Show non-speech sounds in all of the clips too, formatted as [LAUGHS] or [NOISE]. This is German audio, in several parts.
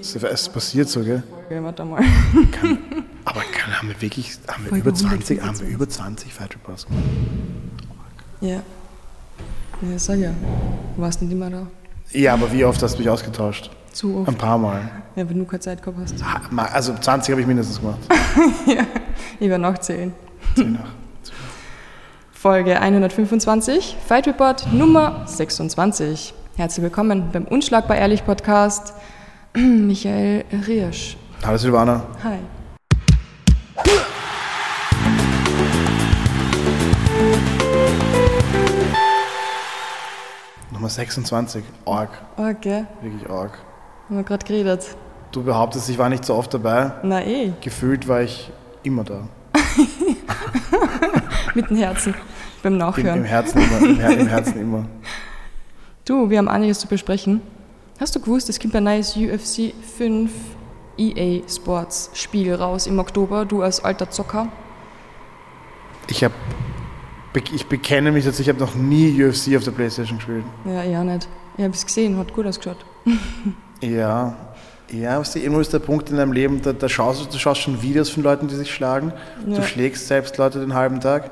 Es passiert so, gell? Okay, warte mal. [LAUGHS] Kann, aber kann, haben wir wirklich, haben wir über 20, haben wir über 20 Fight Reports gemacht? Ja. Ja, sag ja. Du warst nicht immer da. Ja, aber wie oft hast du mich ausgetauscht? Zu oft. Ein paar Mal. Ja, wenn du keine Zeit gehabt hast. Also 20 habe ich mindestens gemacht. [LAUGHS] ja. Ich werde nachzählen. Zehn nach. Folge 125, Fight Report Nummer 26. Herzlich willkommen beim Unschlagbar Ehrlich Podcast. [CLEARS THROAT] Michael Riersch. Hallo Silvana. Hi. Nummer 26. Org. Okay, Wirklich Org. haben wir gerade geredet. Du behauptest, ich war nicht so oft dabei. Na eh, Gefühlt war ich immer da. [LAUGHS] mit dem Herzen beim Im, Nachhören. Im Herzen immer. Im, Her Im Herzen immer. [LAUGHS] Du, wir haben einiges zu besprechen. Hast du gewusst, es kommt ein neues UFC 5 EA Sports Spiel raus im Oktober? Du als alter Zocker. Ich habe, ich bekenne mich dazu, ich habe noch nie UFC auf der Playstation gespielt. Ja, ja nicht. Ich habe es gesehen, hat gut ausgeschaut. [LAUGHS] Ja, ja, du, irgendwo ist der Punkt in deinem Leben, da, da schaust du, du schaust schon Videos von Leuten, die sich schlagen. Ja. Du schlägst selbst Leute den halben Tag.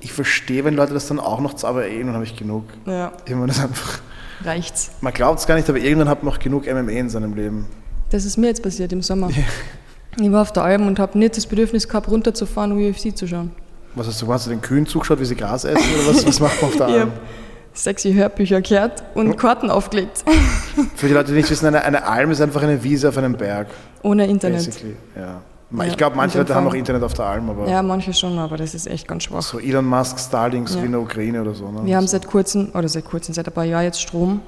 Ich verstehe, wenn Leute das dann auch noch, aber irgendwann habe ich genug. Ja, Irgendwann ist einfach, reicht's. man glaubt es gar nicht, aber irgendwann hat man noch genug MMA in seinem Leben. Das ist mir jetzt passiert im Sommer. Ich war auf der Alm und habe nicht das Bedürfnis gehabt, runterzufahren, um UFC zu schauen. Was hast du? Hast du den Kühen zugeschaut, wie sie Gras essen? Oder was, was macht man auf der Alm? sexy Hörbücher gehört und Karten aufgelegt. Für die Leute, die nicht wissen, eine, eine Alm ist einfach eine Wiese auf einem Berg. Ohne Internet. Basically. Ja. Ja, Ich glaube, manche Leute haben auch Internet auf der Alm, aber Ja, manche schon, aber das ist echt ganz schwach. so Elon Musk, Starlink, so Ja. wie in der Ukraine oder so. Ne? Wir haben seit kurzem, oder seit kurzem, seit ein paar Jahren jetzt Strom.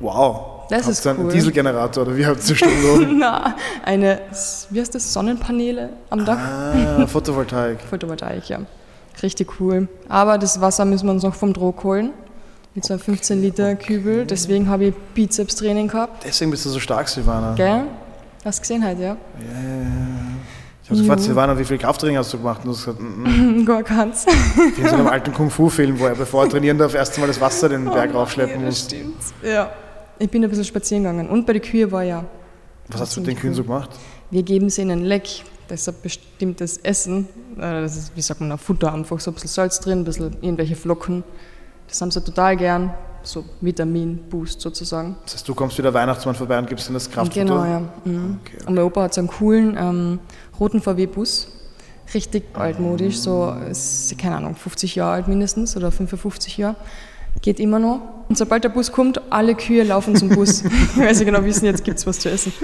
Wow. Das Habt ist ihr einen cool. Dieselgenerator oder wie habt ihr Strom? [LAUGHS] Na, eine, wie heißt das, Sonnenpaneele am Dach? ah, [LAUGHS] Photovoltaik. Photovoltaik, ja. Richtig cool. Aber das Wasser müssen wir uns noch vom Druck holen. Mit so einem 15 Liter Kübel. Deswegen habe ich Bizeps-Training gehabt. Deswegen bist du so stark, Silvana. Gell? Hast du gesehen halt, ja? Ich habe gefragt. Silvana, wie viel Krafttraining hast du gemacht? Und du hast gesagt, mm, mm. [LAUGHS] Gar keins. wie in so einem alten Kung-Fu-Film, wo er, bevor er trainieren darf, erst einmal das Wasser den [LAUGHS] Berg raufschleppen Ja, das muss. stimmt. Ja. Ich bin ein bisschen spazieren gegangen. Und bei den Kühe war ja. Was hast du mit den Kühen so gemacht? Wir geben sie einen Leck. Deshalb bestimmtes Essen. Äh, Das ist, wie sagt man, ein Futter einfach. So ein bisschen Salz drin, ein bisschen irgendwelche Flocken. Das haben sie total gern. So Vitamin-Boost sozusagen. Das heißt, du kommst wieder Weihnachtsmann vorbei und gibst ihnen das Kraftfutter? Genau, ja. Mhm. Okay. Und mein Opa hat so einen coolen ähm, roten VW-Bus. Richtig altmodisch, so, ist, keine Ahnung, 50 Jahre alt mindestens oder 55 Jahre. Geht immer noch. Und sobald der Bus kommt, alle Kühe laufen zum Bus. [LAUGHS] Weil sie genau wissen, jetzt gibt es was zu essen.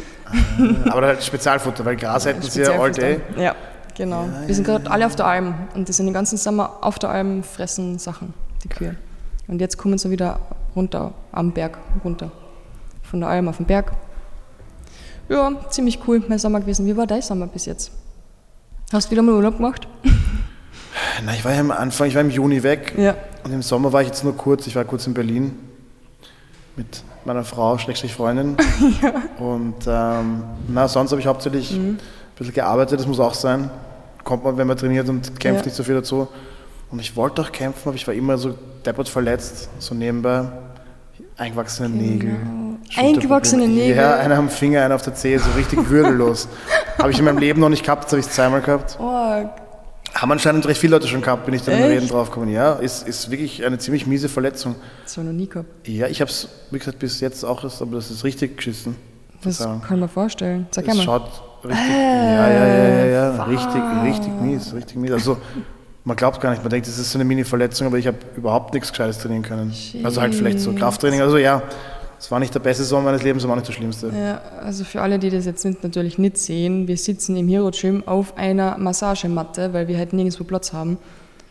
Aber halt Spezialfutter, weil Gras hätten sie ja all day. Ja, genau. Wir sind gerade alle auf der Alm und die sind den ganzen Sommer auf der Alm, fressen Sachen, die Kühe. Und jetzt kommen sie wieder runter, am Berg runter. Von der Alm auf den Berg. Ja, ziemlich cool, mein Sommer gewesen. Wie war dein Sommer bis jetzt? Hast du wieder mal Urlaub gemacht? [LAUGHS] Na, ich war ja am Anfang, ich war im Juni weg. Ja. Und im Sommer war ich jetzt nur kurz, ich war kurz in Berlin mit meiner Frau, Schrägstrich Freundin. [LAUGHS] Und ähm, na, sonst habe ich hauptsächlich Mhm. ein bisschen gearbeitet, das muss auch sein. Kommt man, wenn man trainiert und kämpft Ja. nicht so viel dazu. Und ich wollte auch kämpfen, aber ich war immer so deppert verletzt, so nebenbei. Eingewachsene Nägel. Genau. Eingewachsene Schulterprobleme. Nägel? Ja, einer am Finger, einer auf der Zehe, so richtig würdelos. [LAUGHS] habe ich in meinem Leben noch nicht gehabt, jetzt habe ich es zweimal gehabt. Oh, Haben anscheinend recht viele Leute schon gehabt, bin ich dann Echt? Reden drauf gekommen. Ja, ist, ist wirklich eine ziemlich miese Verletzung. das war noch nie gehabt. Ja, ich habe es, wie gesagt, bis jetzt auch, erst, aber das ist richtig geschissen. Das kann man vorstellen. Sag Es einmal. schaut richtig, ja, ja, ja, ja, ja, wow. richtig, richtig mies, richtig mies. Also [LAUGHS] man glaubt gar nicht, man denkt, das ist so eine Mini-Verletzung, aber ich habe überhaupt nichts Gescheites trainieren können. Also halt vielleicht so Shit. Krafttraining, also ja, es war nicht der beste Sommer meines Lebens, aber auch nicht der schlimmste. Ja, also für alle, die das jetzt nicht, natürlich nicht sehen, wir sitzen im Hero Gym auf einer Massagematte, weil wir halt nirgendwo Platz haben.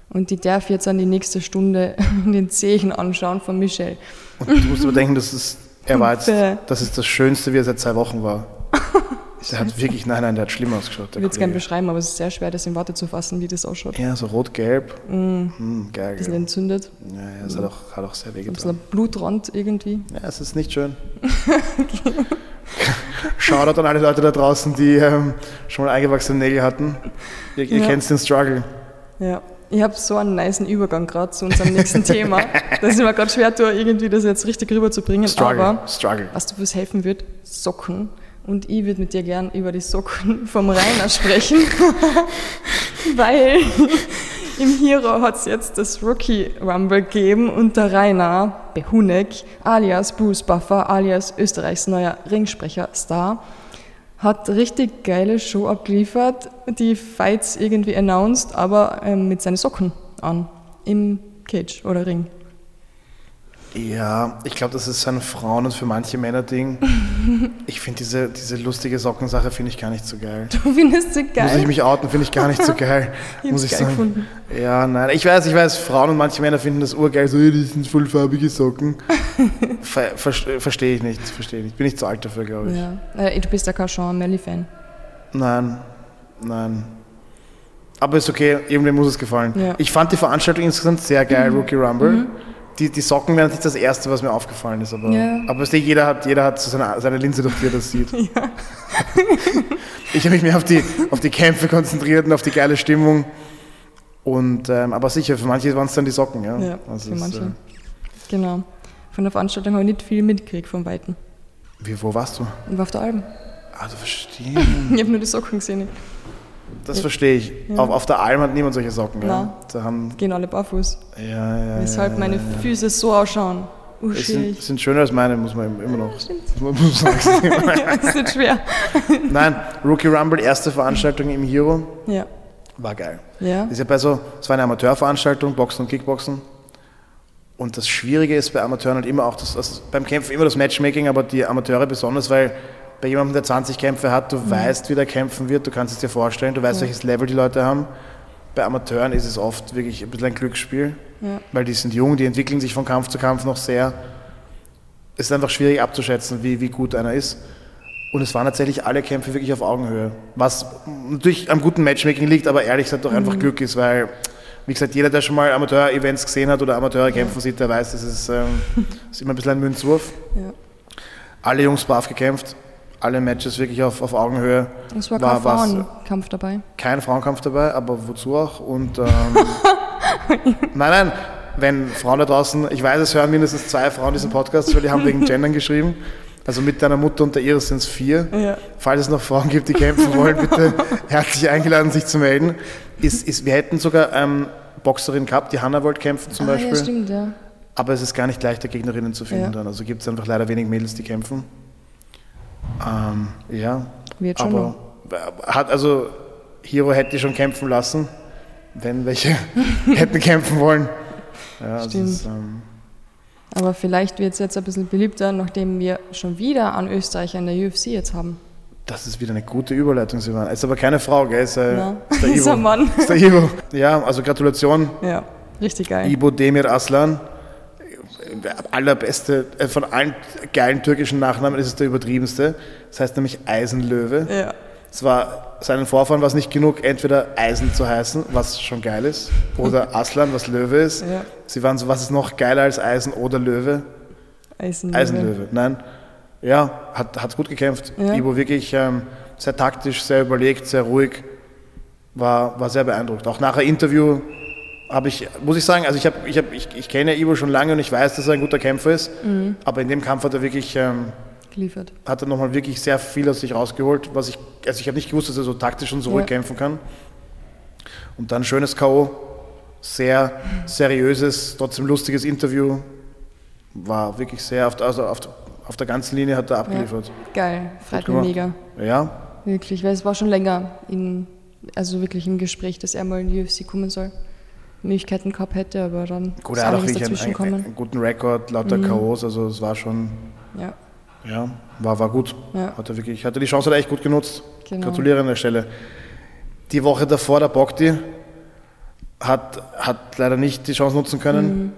Und die darf jetzt an die nächste Stunde [LAUGHS] den Zehen anschauen von Michelle. Und du musst aber denken, das ist, er war jetzt, das ist das Schönste, wie er seit zwei Wochen war. [LAUGHS] Der hat wirklich, nein, nein, der hat schlimm ausgeschaut. Ich würde es gerne beschreiben, aber es ist sehr schwer, das in Worte zu fassen, wie das ausschaut. Ja, so rot-gelb. Mm, Hm, geil, ein bisschen entzündet, Ja, ja, es hat auch, hat auch sehr ein wehgetan. bisschen ein Blutrand irgendwie. Ja, es ist nicht schön. [LAUGHS] Shoutout an alle Leute da draußen, die ähm, schon mal eingewachsene Nägel hatten. Ihr, ihr Ja. kennt den Struggle. Ja, Ich habe so einen niceen Übergang gerade zu unserem nächsten [LAUGHS] Thema, dass ich mir gerade schwer irgendwie das jetzt richtig rüberzubringen. Struggle, Aber struggle. was du was helfen wird, Socken. Und ich würde mit dir gern über die Socken vom Rainer sprechen, [LAUGHS] weil im Hero hat es jetzt das Rookie Rumble gegeben und der Rainer Behunek, alias Bruce Buffer, alias Österreichs neuer Ringsprecher-Star, hat richtig geile Show abgeliefert, die Fights irgendwie announced, aber ähm, mit seinen Socken an im Cage oder Ring. Ja, ich glaube, das ist ein Frauen- und für manche Männer-Ding. [LAUGHS] Ich finde diese, diese lustige Sockensache finde ich gar nicht so geil. Du findest sie Muss ich geil? mich outen, finde ich gar nicht so [LAUGHS] geil. Ich muss ich geil sagen. gefunden. Ja, nein. Ich weiß, ich weiß, Frauen und manche Männer finden das urgeil, so, "Ey, das sind vollfarbige Socken. [LAUGHS] Ver, ver, Verstehe ich nicht, verstehe ich nicht. Bin ich zu alt dafür, glaube ich. Ja. Äh, du bist ja kein Sean Melly-Fan. Nein, nein. Aber ist okay, irgendwem muss es gefallen. Ja. Ich fand die Veranstaltung insgesamt sehr geil, Rookie Rumble. Die, die Socken wären nicht das Erste, was mir aufgefallen ist. Aber, Ja. aber jeder hat, jeder hat so seine, seine Linse, durch die er das sieht. [LAUGHS] [LAUGHS] ich habe mich mehr auf die, auf die Kämpfe konzentriert und auf die geile Stimmung. Und, ähm, aber sicher, für manche waren es dann die Socken. Ja, Ja, Also für manche. äh, Genau. Von der Veranstaltung habe ich nicht viel mitgekriegt vom Weiten. wie, wo warst du? Ich war auf der Alben. Ah, du verstehst. [LAUGHS] Ich habe nur die Socken gesehen. Das verstehe ich. Auf, auf der Alm hat niemand solche Socken. Ja. Nein. Da haben, Gehen alle barfuß. ja, ja, Weshalb ja, meine ja, ja. Füße so ausschauen. Es schwierig. sind, sind schöner als meine, muss man immer noch. [LAUGHS] sagen. das ist nicht schwer. Nein, Rookie Rumble, erste Veranstaltung im Hero, Ja. war geil. Ja. Ist ja bei so, es war eine Amateurveranstaltung, Boxen und Kickboxen. Und das Schwierige ist bei Amateuren halt immer auch, das, das, beim Kämpfen immer das Matchmaking, aber die Amateure besonders, weil bei jemandem, der 20 Kämpfe hat, du weißt, wie der kämpfen wird, du kannst es dir vorstellen, du weißt, welches Level die Leute haben. Bei Amateuren ist es oft wirklich ein bisschen ein Glücksspiel, Ja. weil die sind jung, die entwickeln sich von Kampf zu Kampf noch sehr. Es ist einfach schwierig abzuschätzen, wie, wie gut einer ist. Und es waren tatsächlich alle Kämpfe wirklich auf Augenhöhe. Was natürlich am guten Matchmaking liegt, aber ehrlich gesagt doch einfach Glück ist, weil, wie gesagt, jeder, der schon mal Amateur-Events gesehen hat oder Amateure kämpfen sieht, der weiß, das ist, ähm, [LAUGHS] ist immer ein bisschen ein Münzwurf. ja. Alle Jungs brav gekämpft, alle Matches wirklich auf, auf Augenhöhe. Es war War kein was- Frauenkampf dabei. Kein Frauenkampf dabei, aber wozu auch? Und ähm, [LAUGHS] nein, nein, wenn Frauen da draußen, ich weiß, es hören mindestens zwei Frauen diesen Podcast, weil die haben wegen Gendern geschrieben. Also mit deiner Mutter und der Iris sind es vier. Ja. Falls es noch Frauen gibt, die kämpfen wollen, bitte [LAUGHS] herzlich eingeladen, sich zu melden. Ist, ist, wir hätten sogar ähm, Boxerin gehabt, die Hanna wollte kämpfen zum ah, Beispiel. ja, stimmt, ja. Aber es ist gar nicht leichter, Gegnerinnen zu finden Ja. dann. Also gibt es einfach leider wenig Mädels, die kämpfen. Ähm, ja, Wird schon aber hat also Hiro hätte schon kämpfen lassen, wenn welche [LAUGHS] hätten kämpfen wollen. Ja, also Stimmt. ist, ähm, Aber vielleicht wird es jetzt ein bisschen beliebter, nachdem wir schon wieder einen Österreicher in der UFC jetzt haben. das ist wieder eine gute Überleitung, Silvan. Ist aber keine Frau, gell? Ist, äh, ist der [LAUGHS] ist Ivo. ein Mann. Ist der Ivo. Ja, also Gratulation, Ja, richtig geil. Ibo Demir Aslan. Allerbeste, äh, von allen geilen türkischen Nachnamen ist es der übertriebenste. Das heißt nämlich Eisenlöwe. Ja, Es war seinen Vorfahren war es nicht genug, entweder Eisen zu heißen, was schon geil ist, oder [LAUGHS] Aslan, was Löwe ist. Ja. Sie waren so, was ist noch geiler als Eisen oder Löwe? Eisenlöwe. Eisenlöwe. Nein. Ja, hat, hat gut gekämpft. Ja. Ibo wirklich ähm, sehr taktisch, sehr überlegt, sehr ruhig. War, war sehr beeindruckt. Auch nach dem Interview habe ich, muss ich sagen, also ich, hab, ich, hab, ich, ich kenne Ibo schon lange und ich weiß, dass er ein guter Kämpfer ist. Mhm. Aber in dem Kampf hat er wirklich ähm, Geliefert. hat er nochmal wirklich sehr viel aus sich rausgeholt, was ich, also ich habe nicht gewusst, dass er so taktisch und so Ja. ruhig kämpfen kann. Und dann schönes K.O., sehr seriöses, trotzdem lustiges Interview, war wirklich sehr, auf, der- also auf, auf der ganzen Linie hat er abgeliefert. Geil, freut mich mega. Ja, Wirklich, weil es war schon länger in, also wirklich im Gespräch, dass er mal in die UFC kommen soll. Möglichkeiten gehabt hätte, aber dann gut, ist er hat auch wirklich einen, einen, einen guten Rekord, lauter K.O.s, also es war schon, Ja, ja, war, war gut. Ja. Hat er wirklich, hat er die Chance hat er echt gut genutzt. Genau. Gratuliere an der Stelle. Die Woche davor, der Bogdi, hat, hat leider nicht die Chance nutzen können. Mhm.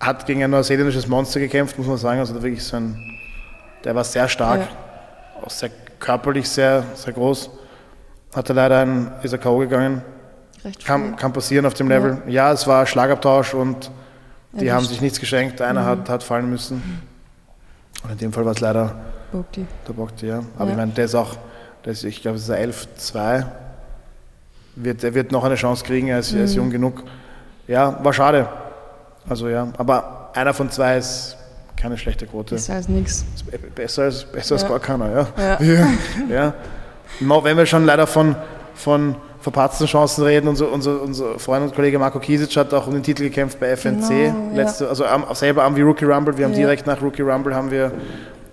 Hat gegen ein neuseeländisches Monster gekämpft, muss man sagen. Also der wirklich so ein, der war sehr stark, Ja. auch sehr körperlich sehr, sehr groß. Hatte leider ein, ist er K.O. gegangen. Recht Kann, kann passieren auf dem Level. Ja, es war Schlagabtausch und die Erwischt. haben sich nichts geschenkt. Einer hat, hat fallen müssen. Und in dem Fall war es leider Bogdi. der Bogdi, ja. Aber Ja. ich meine, der ist auch, der ist, ich glaube, es ist ein 11-2. wird, er wird noch eine Chance kriegen, er ist, er ist jung genug. Ja, war schade. Also ja, aber einer von zwei ist keine schlechte Quote. Das heißt nichts. Besser als, besser als Ja. gar keiner, ja. Ja. [LAUGHS] ja. ja. Wenn wir schon leider von, von verpatzten Chancen reden, unser, unser, unser Freund und Kollege Marco Kiesic hat auch um den Titel gekämpft bei FNC. Genau, ja. letzte, Also am, selber am wie Rookie Rumble. Wir haben Ja. direkt nach Rookie Rumble haben wir,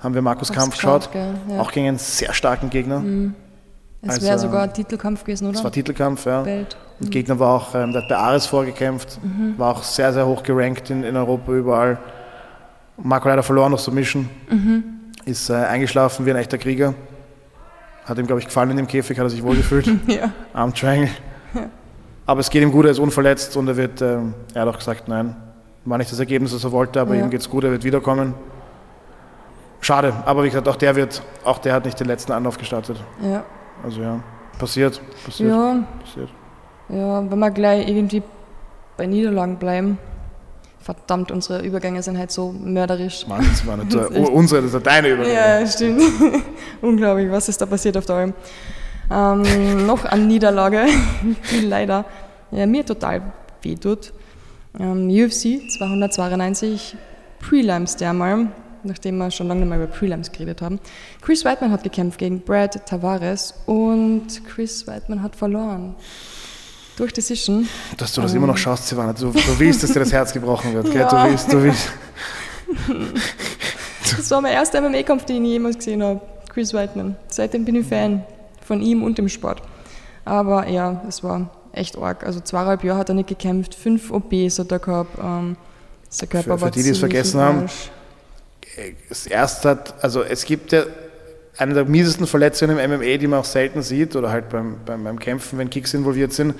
haben wir Markus Kampf geschaut, ja. Mhm. Auch gegen einen sehr starken Gegner. Es Also, wäre sogar ein Titelkampf gewesen, oder? Es war Titelkampf, ja. Belt. Und Gegner war auch, ähm, der hat bei Ares vorgekämpft, war auch sehr, sehr hoch gerankt in, in Europa überall. Marco leider verloren auf Submission, ist äh, eingeschlafen wie ein echter Krieger. Hat ihm, glaube ich, gefallen in dem Käfig, hat er sich wohlgefühlt. [LAUGHS] Ja. Arm Triangle. Aber es geht ihm gut, er ist unverletzt und er wird, ähm, er hat auch gesagt, nein, war nicht das Ergebnis, das er wollte, aber Ja. ihm geht's gut, er wird wiederkommen. Schade, aber wie gesagt, auch der wird, auch der hat nicht den letzten Anlauf gestartet. Ja. Also ja, passiert, passiert, ja, passiert. ja, wenn wir gleich irgendwie bei Niederlagen bleiben. Verdammt, unsere Übergänge sind halt so mörderisch. Mann, das war nicht [LAUGHS] Das echt- unsere, das ist deine Überlegung. Ja, stimmt. [LAUGHS] Unglaublich, was ist da passiert auf der Alm. Ähm, noch eine Niederlage, [LAUGHS] die leider ja, mir total wehtut. Ähm, UFC 292, Prelims dermal, nachdem wir schon lange nicht mehr über Prelims geredet haben. Chris Weidman hat gekämpft gegen Brad Tavares und Chris Weidman hat verloren. Durch Decision. Dass du das immer noch schaust, Silvana. Du, du willst, dass dir das Herz gebrochen wird. Ja. Du willst, du willst. Das war mein erster MMA-Kampf, den ich jemals gesehen habe. Chris Weidman. Seitdem bin ich Fan von ihm und dem Sport. Aber ja, es war echt arg. Also zweieinhalb Jahre hat er nicht gekämpft, fünf OPs hat er gehabt. Ähm, Körper Für- für die, die es vergessen haben. Das erste hat, also es gibt ja eine der miesesten Verletzungen im MMA, die man auch selten sieht, oder halt beim, beim, beim Kämpfen, wenn Kicks involviert sind,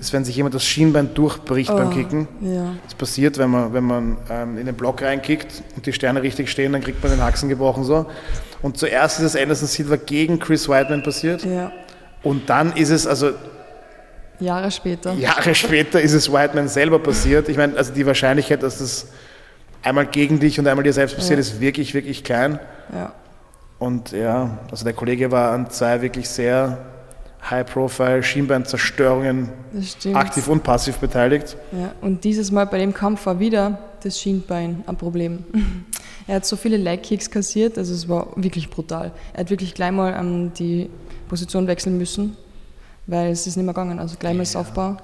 ist, wenn sich jemand das Schienbein durchbricht beim Mhm. Oh, Kicken. Ja, Das passiert, wenn man, wenn man ähm, in den Block reinkickt und die Sterne richtig stehen, dann kriegt man den Haxen gebrochen so. Und zuerst ist es Anderson Silva gegen Chris Weidman passiert. ja. Und dann ist es, also Jahre später. Jahre später ist es Whiteman selber passiert. Ich meine, also die Wahrscheinlichkeit, dass das einmal gegen dich und einmal dir selbst passiert, Ja. ist wirklich, wirklich klein. Ja. Und ja, also der Kollege war an zwei wirklich sehr high-profile Schienbeinzerstörungen Das stimmt. aktiv und passiv beteiligt. Ja, und dieses Mal bei dem Kampf war wieder das Schienbein ein Problem. [LAUGHS] Er hat so viele Leg-Kicks kassiert, also es war wirklich brutal. Er hat wirklich gleich mal ähm, die Position wechseln müssen, weil es ist nicht mehr gegangen. Also gleich mal das Aufbau.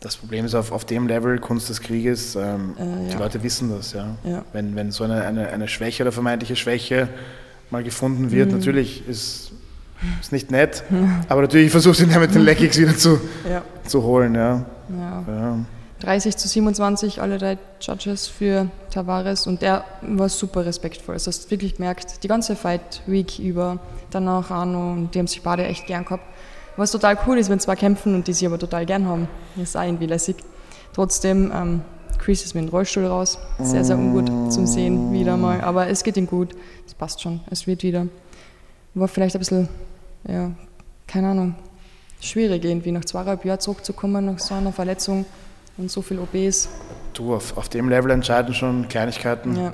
Das Problem ist, auf, auf dem Level Kunst des Krieges, ähm, Äh, die ja. Leute wissen das. Ja. Ja. Wenn, wenn so eine, eine, eine Schwäche oder vermeintliche Schwäche mal gefunden wird, Mhm. natürlich ist [LAUGHS] ist nicht nett, aber natürlich versucht ihn ja mit den Leggings wieder zu, Ja. zu holen. Ja. ja. Ja. 30 zu 27, alle drei Judges für Tavares und der war super respektvoll. Also hast wirklich gemerkt, die ganze Fight Week über, danach Arno und die haben sich beide echt gern gehabt. Was total cool ist, wenn zwei kämpfen und die sich aber total gern haben. Das ist auch irgendwie lässig. Trotzdem, ähm, Chris ist mit dem Rollstuhl raus. Sehr, sehr ungut zum Sehen wieder mal. Aber es geht ihm gut. Es passt schon. Es wird wieder. War vielleicht ein bisschen, ja, keine Ahnung, schwierig irgendwie nach zweieinhalb Jahren zurückzukommen nach so einer Verletzung und so viel OBs. Du, auf, auf dem Level entscheiden schon Kleinigkeiten. Ja,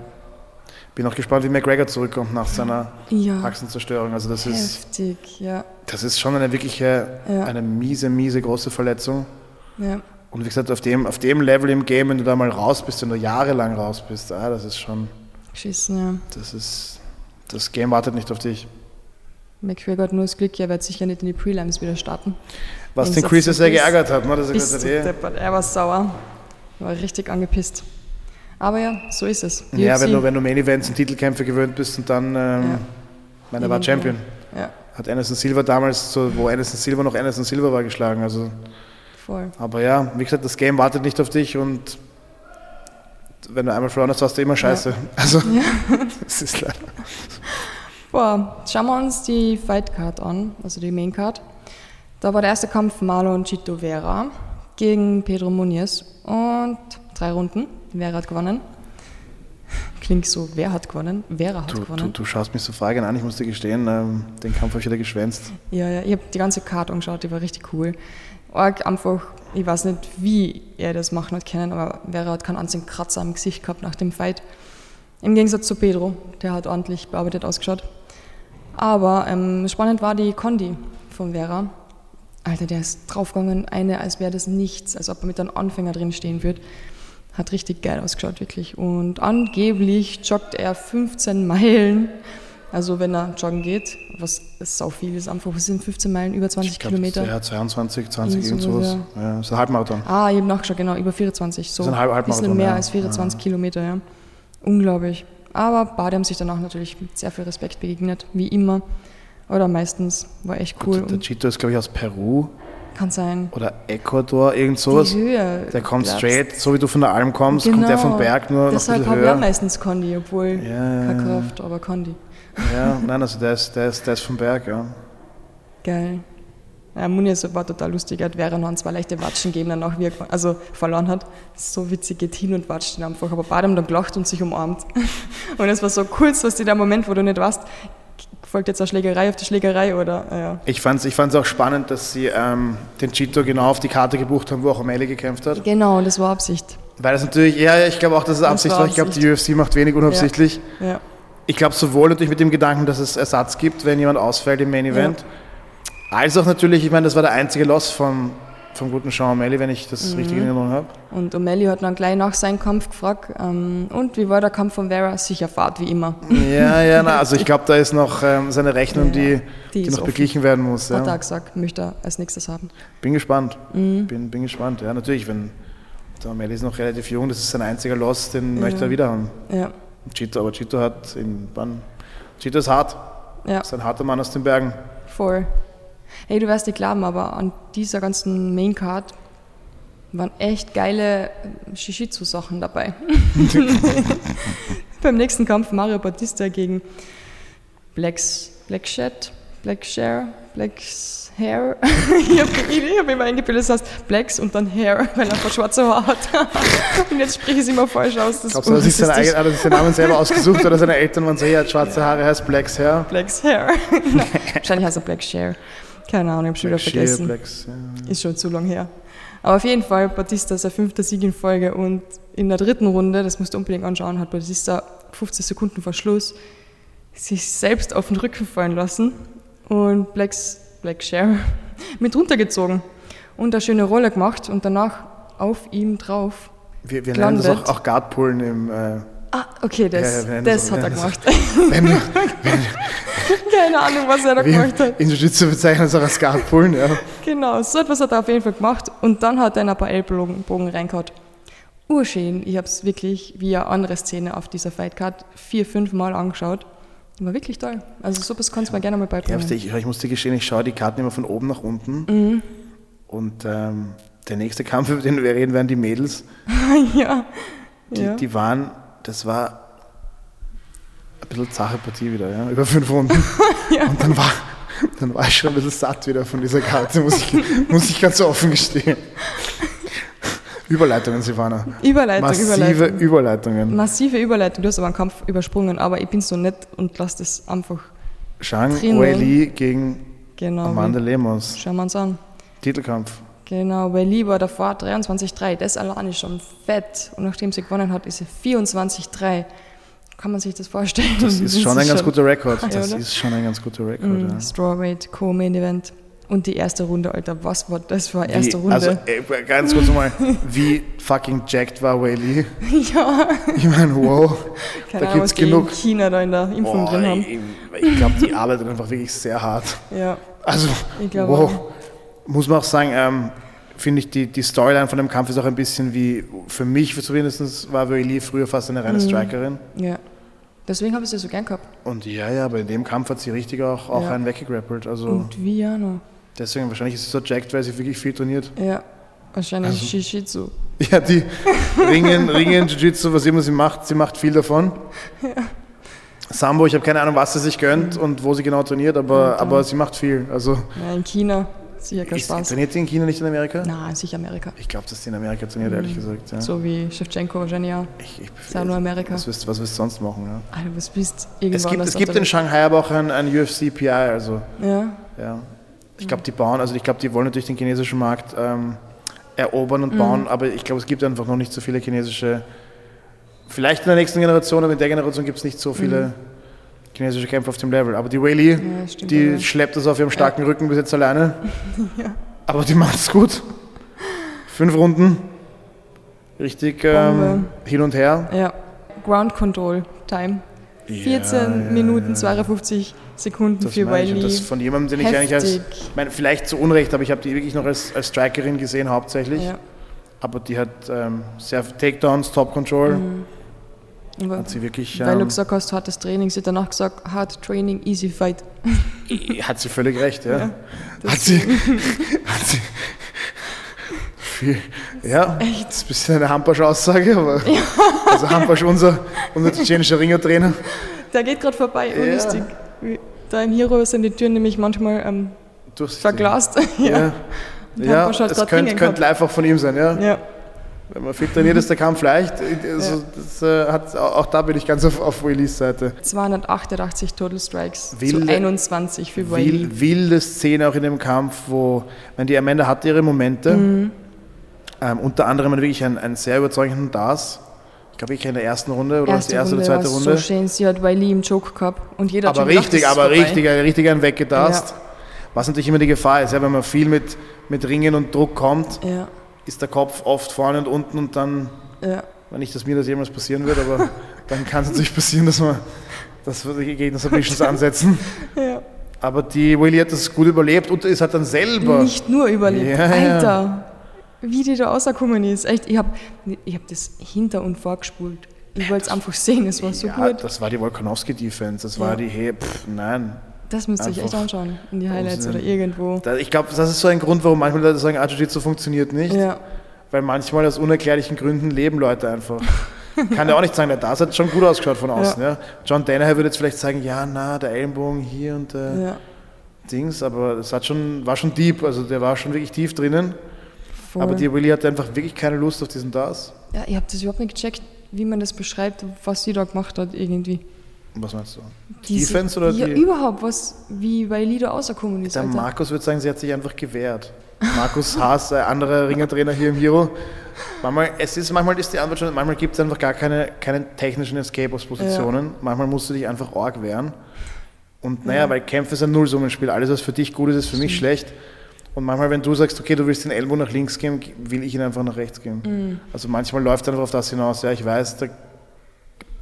Bin auch gespannt, wie McGregor zurückkommt nach seiner ja Achsenzerstörung. Also das ist, heftig, ja, das ist schon eine wirkliche, Ja. eine miese, miese große Verletzung. ja. Und wie gesagt, auf dem, auf dem Level im Game, wenn du da mal raus bist, wenn du jahrelang raus bist, ah, das ist schon, Geschissen, ja. das ist, das Game wartet nicht auf dich. McGregor hat nur das Glück, er wird sicher nicht in die Prelims wieder starten. Was den Chris sehr geärgert hat, ne? dass er gesagt hat, deppert. Er war sauer. War richtig angepisst. Aber ja, so ist es. ja, UFC. wenn du, wenn du Main Events und Titelkämpfe gewöhnt bist und dann, ähm, Ja. ich meine, er war. Champion. Ja, Hat Anderson Silva damals, so, wo Anderson Silva noch Anderson Silva war, geschlagen. Also, voll. aber ja, wie gesagt, das Game wartet nicht auf dich und wenn du einmal verloren hast, hast du immer Scheiße. [LAUGHS] Also, das ist leider. Boah, schauen wir uns die Fight Card an, also die Main Card. Da war der erste Kampf Marlon Chito Vera gegen Pedro Muniz und drei Runden. Vera hat gewonnen. Klingt so, wer hat gewonnen? Vera hat Du, du, gewonnen. du schaust mich so Fragen an, ich muss dir gestehen, ähm, den Kampf habe ich wieder geschwänzt. Ja, ja, ich habe die ganze Karte angeschaut, die war richtig cool. Arg einfach, ich weiß nicht, wie er das machen hat können, aber Vera hat keinen einzigen Kratzer am Gesicht gehabt nach dem Fight. Im Gegensatz zu Pedro, der hat ordentlich bearbeitet ausgeschaut. Aber ähm, spannend war die Kondi von Vera. Alter, der ist draufgegangen, eine, als wäre das nichts, als ob er mit einem Anfänger drin stehen würde. Hat richtig geil ausgeschaut, wirklich. Und angeblich joggt er 15 Meilen. Also wenn er joggen geht, was sau viel ist, einfach, was sind 15 Meilen, über 20 Ich glaub, Kilometer? Ja, 22, 20, Irgend sowas. Ja, ist ein Halbmarathon. Ah, ich habe nachgeschaut, genau, über 24. So ist ein Halb- ein bisschen Halbmarathon, mehr ja. als 24 Kilometer, ja. Unglaublich. Aber beide haben sich danach natürlich mit sehr viel Respekt begegnet, wie immer. Oder meistens, war echt cool. Der Und Cheeto ist, glaube ich, aus Peru kann sein. oder Ecuador, irgend sowas. Die Höhe. Der kommt glaubst- straight, so wie du von der Alm kommst, kommt der vom Berg nur noch ein Deshalb bisschen habe ich auch höher. meistens Kondi, obwohl Ja, keine ja, Kraft, aber Kondi. Ja, nein, also der ist, der ist, der ist vom Berg, ja. Geil. Ja, Muniz war total lustig. Er hat während noch zwei leichte Watschen gegeben, danach wie er also verloren hat. So witzig, geht hin und watscht ihn einfach. Aber beide haben dann gelacht und sich umarmt. [LAUGHS] Und es war so kurz, was der Moment, wo du nicht weißt, folgt jetzt eine Schlägerei auf die Schlägerei oder, äh, ja. Ich fand es ich fand's auch spannend, dass sie ähm, den Cheeto genau auf die Karte gebucht haben, wo auch O'Malley gekämpft hat. Genau, das war Absicht. Weil das natürlich, ja, ja, ich glaube auch, dass es Das Absicht war. Ich glaube, die. UFC macht wenig unabsichtlich. Ja. Ich glaube sowohl natürlich mit dem Gedanken, dass es Ersatz gibt, wenn jemand ausfällt im Main Event, als auch natürlich, ich meine, das war der einzige Loss vom, vom guten Sean O'Malley, wenn ich das Mhm. richtig in Erinnerung habe. Und O'Malley hat dann gleich nach seinem Kampf gefragt, ähm, und wie war der Kampf von Vera? Sicher Fahrt, wie immer. Ja, ja, na, also ich glaube, da ist noch ähm, seine Rechnung, Ja, die, die die, noch offen. beglichen werden muss. Hat er Ja. gesagt, möchte er als nächstes haben. Bin gespannt. Mhm. Bin, bin gespannt. Ja, natürlich, wenn der O'Malley ist noch relativ jung, das ist sein einziger Loss, den möchte er wieder haben. Ja, Cheeto, aber Cheeto hat in wann? Cheeto ist hart. ja, Ist ein harter Mann aus den Bergen. voll. Hey, du wirst nicht glauben, aber an dieser ganzen Maincard waren echt geile Shishitsu-Sachen dabei. [LAUGHS] Beim nächsten Kampf Mario Bautista gegen Blacks, Black Shed, Black Share, Blacks Hair. [LAUGHS] ich habe hab immer eingebildet, das heißt Blacks und dann Hair, weil er einfach schwarze Haare hat. [LAUGHS] und jetzt spreche ich es immer falsch aus. Das Glaubst du, dass sich seinen, urrassistisch. eigen- hat er sich seinen Namen selber ausgesucht oder seine Eltern waren so, ja, schwarze Haare heißt Blacks Hair? Black's Hair. [LAUGHS] Wahrscheinlich heißt er Black Share. Keine Ahnung, ich habe schon wieder vergessen. Blacks, ja. Ist schon zu lang her. Aber auf jeden Fall, Batista sein fünfter Sieg in Folge und in der dritten Runde, das musst du unbedingt anschauen, hat Batista 15 Sekunden vor Schluss sich selbst auf den Rücken fallen lassen und Blacks, Black Share [LAUGHS] mit runtergezogen und eine schöne Rolle gemacht und danach auf ihm drauf. Wir, wir nennen das auch, auch Guardpullen im. Äh, Ah, okay, das, Ja, das das- hat er gemacht. [LAUGHS] wenn wir, Keine Ahnung, was er da gemacht hat. in Jiu-Jitsu bezeichnen es auch als Guardpullen, ja. Genau, so etwas hat er auf jeden Fall gemacht und dann hat er ein paar Ellbogen Bogen reingehauen. Urschön, ich habe es wirklich wie eine andere Szene auf dieser Fightcard vier, fünf Mal angeschaut. War wirklich toll. Also sowas kannst du mir gerne mal beibringen. dir- ich, ich muss dir gestehen, ich schaue die Karten immer von oben nach unten. Mhm. Und ähm, der nächste Kampf, [LAUGHS] über den wir reden werden, die Mädels, [LAUGHS] ja. die, ja. die waren, das war ein bisschen zache Partie wieder, ja, über fünf Runden. [LAUGHS] Und dann war, dann war ich schon ein bisschen satt wieder von dieser Karte, muss ich, muss ich ganz offen gestehen. Überleitungen, Silvana. Überleitung, Massive Überleitung. Überleitungen. Massive Überleitung. Du hast aber einen Kampf übersprungen, aber ich bin so nett und lass das einfach Shang. Weili gegen genau. Amanda Lemos. Schauen wir uns an. Titelkampf. Genau, weil Lieber davor 23-3, das allein ist schon fett. Und nachdem sie gewonnen hat, ist sie 24-3. Kann man sich das vorstellen? Das ist schon ein ganz guter Rekord. [LAUGHS] Ja, Das oder? ist schon ein ganz guter Rekord. Mhm, ja. Strawweight, Co-Main Event. Und die erste Runde, Alter, was war das für eine erste Wie, Runde? Also äh, ganz kurz nochmal, wie fucking jacked war Weili? [LAUGHS] ja, Ich meine, wow. [LAUGHS] keine da Ahnung, gibt's die in genug. China da in der Impfung Boah, drin haben. ich ich glaube, die arbeitet einfach wirklich sehr hart. Ja, Also, Ich glaube wow. auch. Muss man auch sagen, ähm, finde ich, die, die Storyline von dem Kampf ist auch ein bisschen wie, für mich zumindest war Weili früher fast eine Mhm. reine Strikerin. ja. Deswegen habe ich sie so gern gehabt. Und ja, ja, aber in dem Kampf hat sie richtig auch, auch Ja. einen weggegrappelt. Also Und wie ja noch. Deswegen, wahrscheinlich ist sie so jacked, weil sie wirklich viel trainiert. Ja, wahrscheinlich Also- Shishitsu. [LAUGHS] Ja, die Ringen, Ringen, Jiu-Jitsu, was immer sie macht, sie macht viel davon. Sambo, ich habe keine Ahnung, was sie sich gönnt und wo sie genau trainiert, aber, Ja, aber sie macht viel. Also Ja, in China, sicher kein ist, Spaß. trainiert sie in China nicht in Amerika? Na, sicher Amerika. Ich glaube, dass sie in Amerika trainiert, ehrlich gesagt. Ja. So wie Shevchenko wahrscheinlich. Ich, ich, Ist auch nur Amerika. Was willst, was willst du sonst machen? Ja? Alter, was bist Es irgendwann gibt, anders es gibt in Shanghai aber auch ein, ein UFC PI, also. Ja, ja. Ich glaube, die bauen, also ich glaube, die wollen natürlich den chinesischen Markt ähm, erobern Mhm. und bauen, aber ich glaube, es gibt einfach noch nicht so viele chinesische, vielleicht in der nächsten Generation, aber in der Generation gibt es nicht so viele chinesische Kämpfer auf dem Level. Aber die Weili, Mhm. ja die aber. schleppt das auf ihrem starken Rücken bis jetzt alleine. [LAUGHS] Aber die macht es gut. Fünf Runden. Richtig ähm, hin und her. Ja. Ground Control Time. 14 ja, Minuten ja. 52 Sekunden Das für Wiley. das von jemandem, den ich eigentlich als, Heftig. meine, vielleicht zu Unrecht, aber ich habe die wirklich noch als, als Strikerin gesehen hauptsächlich. Ja. Aber die hat ähm, sehr Takedowns, Top Control. Aber Hat sie wirklich, weil du ähm, gesagt hast, hartes Training, sie hat danach gesagt, hard Training, easy fight. hat sie völlig recht, ja. das- hat sie, [LAUGHS] hat sie, viel, ja, Echt? das ist ein bisschen eine Hampasch-Aussage, aber also Hampasch, unser, unser tschetschenischer Ringertrainer, Der geht gerade vorbei, Ja. Da im Hero sind die Türen nämlich manchmal ähm, verglast. [LAUGHS] Ja, ja Hampasch hat das könnte Ringen könnt gehabt. live auch von ihm sein, ja. ja. Wenn man fit trainiert ist, der Kampf leicht. Also, Ja. das, äh, hat, auch da bin ich ganz auf, auf Willys Seite. 288 Total Strikes Wilde- zu 21 für Wiley. Wild, wilde Szene auch in dem Kampf, wo, meine, die Amanda hatte ihre Momente. Mhm. Ähm, unter anderem wirklich einen, einen sehr überzeugenden Das. Ich glaube, ich in der ersten Runde oder was die erste Runde oder zweite Runde. so schön, sie hat Wiley im Choke gehabt und jeder hat aber schon gedacht, richtig, das ist aber richtig, richtig einen weggedast. Was natürlich immer die Gefahr ist, ja, wenn man viel mit, mit Ringen und Druck kommt, Ja, ist der Kopf oft vorne und unten und dann, ja. nicht, dass mir das jemals passieren wird, aber [LAUGHS] dann kann es natürlich passieren, dass man die Gegner Submissions ansetzen. [LAUGHS] ja. Aber die Willy hat das gut überlebt und es hat dann selber. Nicht nur überlebt. Ja, ja. Alter, wie die da rausgekommen ist. Echt, ich habe ich hab das hinter und vorgespult. Ich wollte es einfach sehen, es war so ja, gut. das war die Volkanovski-Defense, das war Ja. die, hey, pff, nein. Das müsst ihr euch echt anschauen, in die Highlights oder irgendwo. Da- Ich glaube, das ist so ein Grund, warum manchmal Leute sagen, Jiu-Jitsu funktioniert nicht. Ja, Weil manchmal aus unerklärlichen Gründen leben Leute einfach. Kann ja auch nicht sagen, der das hat schon gut ausgeschaut von außen. Ja. John Danaher würde jetzt vielleicht sagen, ja, na, der Ellenbogen hier und der Dings, aber das hat schon, war schon deep, also der war schon wirklich tief drinnen. Voll. Aber die Willy hatte einfach wirklich keine Lust auf diesen Das. ja, ich habe das überhaupt nicht gecheckt, wie man das beschreibt, was sie da gemacht hat irgendwie. Was meinst du? Diese- Defense oder ja, die- überhaupt, was, wie bei Lido rausgekommen ist. Der Alter. Markus würde sagen, sie hat sich einfach gewehrt. Markus [LAUGHS] Haas, ein anderer Ringertrainer hier im Hero. Manchmal, es ist, manchmal ist die Antwort schon, manchmal gibt es einfach gar keine, keinen technischen Escape aus Positionen. Manchmal musst du dich einfach arg wehren. Und naja, weil Kämpfe ist ein Nullsummenspiel. Alles, was für dich gut ist, ist für mich schlecht. Und manchmal, wenn du sagst, okay, du willst den Ellbogen nach links gehen, will ich ihn einfach nach rechts gehen. Also manchmal läuft es einfach auf das hinaus. Ja, ich weiß, der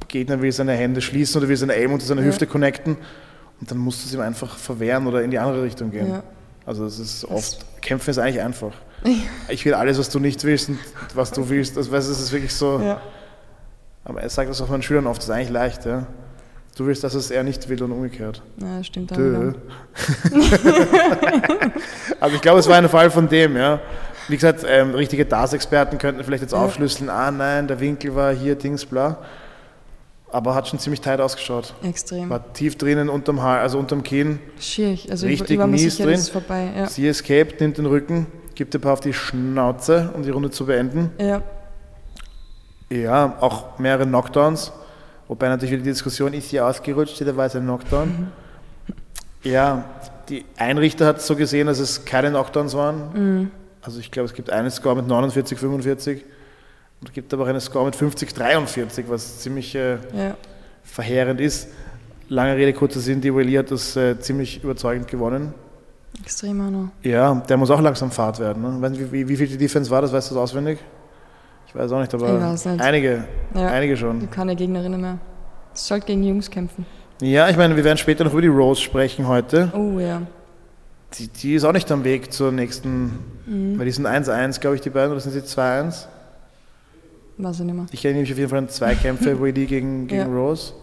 Gegner will seine Hände schließen oder will seine Ellbogen zu seiner Ja. Hüfte connecten. Und dann musst du es ihm einfach verwehren oder in die andere Richtung gehen. Ja. Also es ist oft, Kämpfen ist eigentlich einfach. [LAUGHS] Ich will alles, was du nicht willst und was du willst. Also weißt, du, es ist wirklich so. Ja. Aber er sagt das auch meinen Schülern oft, das ist eigentlich leicht, ja. Du willst, dass es er nicht will und umgekehrt. ja, das stimmt auch. [LAUGHS] Also ich glaube, es war ein Fall von dem, ja. Wie gesagt, ähm, richtige DAS-Experten könnten vielleicht jetzt Ja. aufschlüsseln, ah nein, der Winkel war hier, Dings, bla. Aber hat schon ziemlich tight ausgeschaut. Extrem. War tief drinnen unterm Haar, also unterm Kinn. Schwierig. Also Richtig ich war mir mies sicher, drin. vorbei. Ja. Sie escaped, nimmt den Rücken, gibt ein paar auf die Schnauze, um die Runde zu beenden. ja. Ja, auch mehrere Knockdowns. Wobei natürlich wieder die Diskussion, ist sie ausgerutscht war es ein Knockdown? Ja, die Einrichter hat so gesehen, dass es keine Knockdowns waren. Also ich glaube, es gibt einen Score mit 49, 45 und es gibt aber auch einen Score mit 50, 43, was ziemlich äh, ja. verheerend ist. Lange Rede, kurzer Sinn, die Willi hat das äh, ziemlich überzeugend gewonnen. Extrem noch. Ja, der muss auch langsam Fahrt werden. Ne? Weiß Wie, wie, wie viel die Defense war, das weißt du das auswendig? Ich weiß auch nicht, aber Ich weiß nicht. einige, Ja. einige schon. Keine Gegnerinnen mehr. Es sollte gegen Jungs kämpfen. Ja, ich meine, wir werden später noch über die Rose sprechen heute. Oh ja. Die, die ist auch nicht am Weg zur nächsten, Mhm. weil die sind 1-1, glaube ich, die beiden, oder sind sie 2-1? Weiß ich nicht mehr. Ich erinnere mich auf jeden Fall an zwei Kämpfe, Willy gegen, [LAUGHS] gegen Ja. Rose.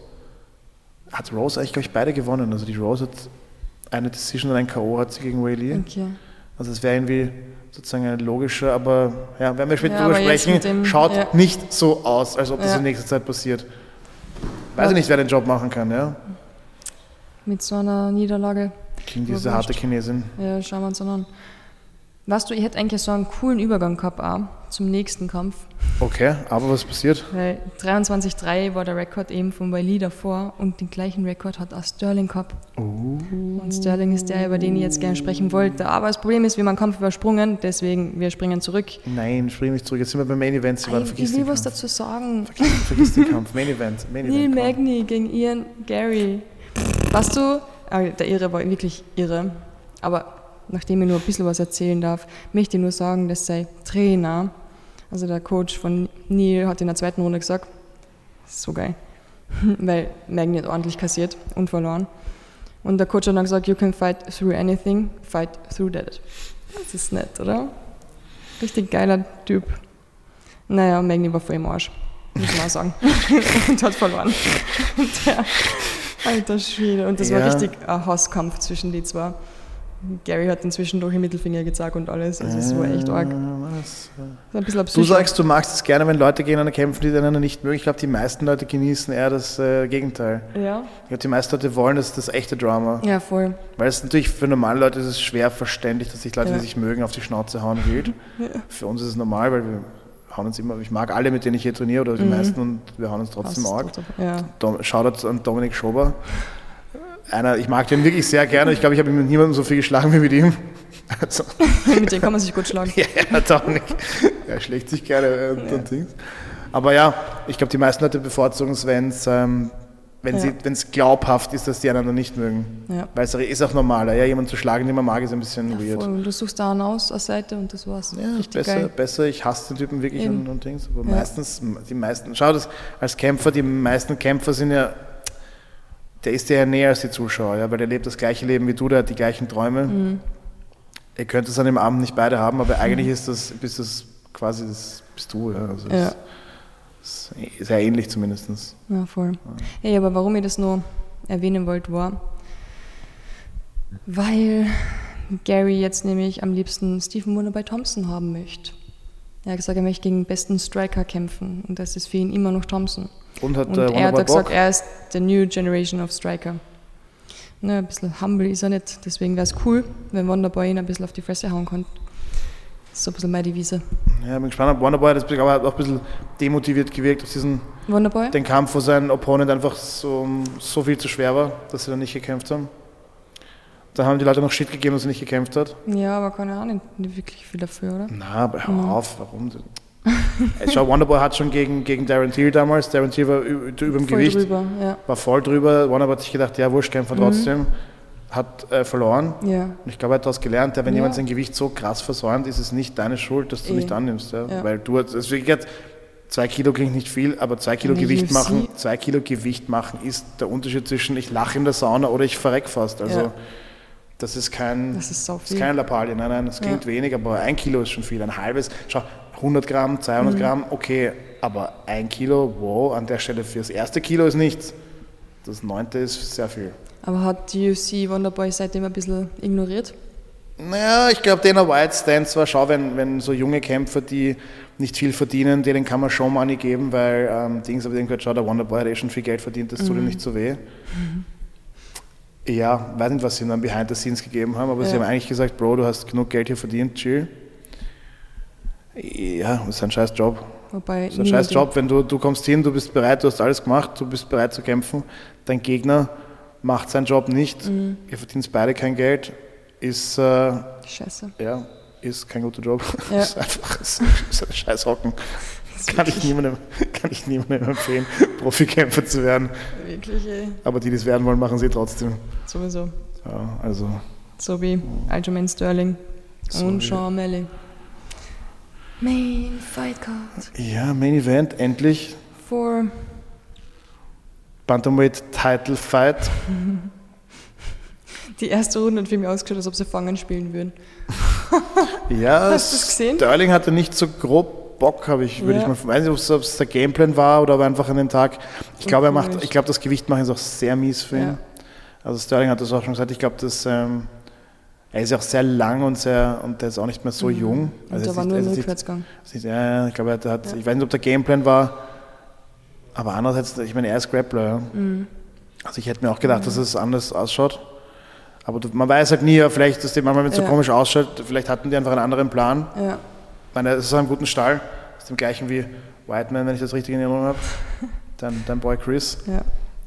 Hat Rose eigentlich, glaube ich, beide gewonnen. Also die Rose hat eine Decision und ein K.O. hat sie gegen Whaley. Okay. Also es wäre irgendwie sozusagen logischer, aber ja, werden wir später Ja, drüber sprechen. dem- Schaut ja. nicht so aus, als ob das Ja. in nächster Zeit passiert. Weiß ich nicht, wer den Job machen kann, ja. Mit so einer Niederlage. Ja, diese harte. Chinesin. Ja, schauen wir uns an. Weißt du, ich hätte eigentlich so einen coolen Übergang gehabt auch zum nächsten Kampf. Okay, aber was passiert? Weil 23-3 war der Rekord eben von Wiley davor und den gleichen Rekord hat auch Sterling gehabt. Und Sterling ist der, über den ich jetzt gerne sprechen wollte. Aber das Problem ist, wir haben einen Kampf übersprungen, deswegen wir springen zurück. Nein, spring mich zurück. Jetzt sind wir beim Main Event. Sivan, Ich, vergiss ich will was dazu sagen. Vergiss den Kampf. Main Event. Main Neil Event. komm. Magny gegen Ian Gary. Weißt du, ah, der Irre war wirklich irre. Aber nachdem ich nur ein bisschen was erzählen darf, möchte ich nur sagen, dass sein Trainer, also der Coach von Neil, hat in der zweiten Runde gesagt, so geil, [LAUGHS] weil Magni hat ordentlich kassiert und verloren. Und der Coach hat dann gesagt, you can fight through anything, fight through that. Das ist nett, oder? Richtig geiler Typ. Naja, Magni war voll im Arsch, muss man auch sagen. [LAUGHS] und hat verloren. [LAUGHS] Der, alter Schwede. Und das Ja. war richtig ein Hasskampf zwischen die zwei. Gary hat inzwischen durch den Mittelfinger gezeigt und alles. Also es war echt arg. Bisschen Du sagst, du magst es gerne, wenn Leute gegeneinander kämpfen, die einander nicht mögen. Ich glaube, die meisten Leute genießen eher das äh, Gegenteil. Ja? Ich glaube, die meisten Leute wollen das, das echte Drama. Ja, voll. Weil es natürlich für normale Leute ist es schwer verständlich, dass sich Leute, Ja. die sich mögen, auf die Schnauze hauen wild. Für uns ist es normal, weil wir hauen uns immer, ich mag alle, mit denen ich hier trainiere, oder die meisten, und wir hauen uns trotzdem arg. Ja. Dom, Shoutout an Dominik Schober. Einer, ich mag den wirklich sehr gerne. Ich glaube, ich habe ihn mit niemandem so viel geschlagen wie mit ihm. Also, [LAUGHS] Mit dem kann man sich gut schlagen. [LAUGHS] ja, ja, Dominik. Er schlägt sich gerne äh, und Dings. Aber ja, ich glaube, die meisten Leute bevorzugen es, wenn's, ähm, wenn Ja. wenn es glaubhaft ist, dass die einander nicht mögen. Ja. Weil es ist auch normaler. Ja, jemanden zu schlagen, den man mag, ist ein bisschen weird. Voll. Du suchst da einen aus, als Seite und das war's. Ja, Richtig besser, geil. besser. Ich hasse den Typen wirklich Eben. und, und Dings. Aber Ja. meistens, die meisten, schau das, als Kämpfer, die meisten Kämpfer sind ja, der ist dir ja näher als die Zuschauer, ja, weil der lebt das gleiche Leben wie du, der hat die gleichen Träume. Mhm. Ihr könnt es an dem Abend nicht beide haben, aber eigentlich ist das, bist das quasi, das bist du, ja. Also Ja. Ist, ist sehr ähnlich zumindest. Ja, voll. Hey, aber warum ich das nur erwähnen wollte, war, weil Gary jetzt nämlich am liebsten Stephen Wonderboy Thompson haben möchte. Er hat gesagt, er möchte gegen den besten Striker kämpfen und das ist für ihn immer noch Thompson. Und hat Und äh, er hat da gesagt, Bock? er ist the new generation of Striker. Ne, ein bisschen humble ist er nicht, deswegen wäre es cool, wenn Wonderboy ihn ein bisschen auf die Fresse hauen kann. Das ist so ein bisschen meine Devise. Ja, bin gespannt, ob Wonderboy hat aber hat auch ein bisschen demotiviert gewirkt durch diesen Wonderboy? den Kampf, wo sein Opponent einfach so, so viel zu schwer war, dass sie dann nicht gekämpft haben. Da haben die Leute noch Shit gegeben, dass er nicht gekämpft hat. Ja, aber keine Ahnung, nicht wirklich viel dafür, oder? Na, aber hör auf, warum denn? Schau, Wonderboy hat schon gegen, gegen Darren Till damals, Darren Till war ü- über dem Voll Gewicht, drüber, ja. war voll drüber. Wonderboy hat sich gedacht, ja, wurscht, kämpfen wir trotzdem. Hat äh, verloren. Ja, Und ich glaube, er hat daraus gelernt, ja, wenn Ja. jemand sein Gewicht so krass versäumt, ist es nicht deine Schuld, dass du Eh. nicht annimmst. Ja? Weil du, deswegen jetzt, zwei Kilo klingt nicht viel, aber zwei Kilo Gewicht UFC? machen, zwei Kilo Gewicht machen ist der Unterschied zwischen ich lache in der Sauna oder ich verreck fast. Also. Das ist kein, das ist so das ist viel. keine Lappalie. Nein, nein, das klingt wenig, aber ein Kilo ist schon viel. Ein halbes, schau, 100 Gramm, 200 Mhm. Gramm, okay, aber ein Kilo, wow, an der Stelle für das erste Kilo ist nichts. Das neunte ist sehr viel. Aber hat die UFC Wonderboy seitdem ein bisschen ignoriert? Naja, ich glaube, Dana White stand zwar, schau, wenn, wenn so junge Kämpfer, die nicht viel verdienen, denen kann man schon Money geben, weil ähm, Dings, aber den gehört, schau, der Wonderboy hat eh schon viel Geld verdient, das tut ihm nicht so weh. Ja, weiß nicht, was sie ihm dann behind the scenes gegeben haben, aber sie Ja. haben eigentlich gesagt, Bro, du hast genug Geld hier verdient, chill. Ja, das ist ein scheiß Job. Wobei Das ist ein scheiß Job, wenn du, du kommst hin, du bist bereit, du hast alles gemacht, du bist bereit zu kämpfen, dein Gegner macht seinen Job nicht, Mhm. ihr verdient beide kein Geld, ist, äh, Scheiße. ja, ist kein guter Job. Ja. [LAUGHS] ist einfach ist, ist ein scheiß Hocken. Kann ich, niemandem, kann ich niemandem empfehlen, Profikämpfer zu werden. Wirklich, ey. Aber die, die es werden wollen, machen sie trotzdem. Sowieso. Ja, also, So wie Aljamain Sterling So und Sean O'Malley. Main Fight Card ja, Main Event, endlich. for Bantamweight Title Fight. [LAUGHS] die erste Runde hat für mich ausgeschaut, als ob sie Fangen spielen würden. Ja, [LAUGHS] Hast? Sterling hatte nicht so grob Bock, habe ich, würde Ja. ich mal, weiß nicht, ob es der Gameplan war oder er einfach an den Tag. Ich glaube, er macht, ich glaube, das Gewicht machen ist auch sehr mies für ihn. Ja. Also Sterling hat das auch schon gesagt. Ich glaube, dass ähm, er ist ja auch sehr lang und sehr und der ist auch nicht mehr so jung. Mhm. Und Also da war ist nur nicht- ein nicht- Rückwärtsgang. ist- Ja, ja, ich glaube, er hat, ich weiß nicht, ob der Gameplan war, aber andererseits, ich meine, er ist Grappler. Ja. Mhm. Also ich hätte mir auch gedacht, dass es anders ausschaut. Aber man weiß halt nie, ja, vielleicht, dass die manchmal, wenn es so Ja. komisch ausschaut, vielleicht hatten die einfach einen anderen Plan. Ja, meine, es ist ein guten Stall. Ist dem gleichen wie Whiteman, wenn ich das richtig in Erinnerung habe. [LAUGHS] Dein, dein Boy Chris. ja.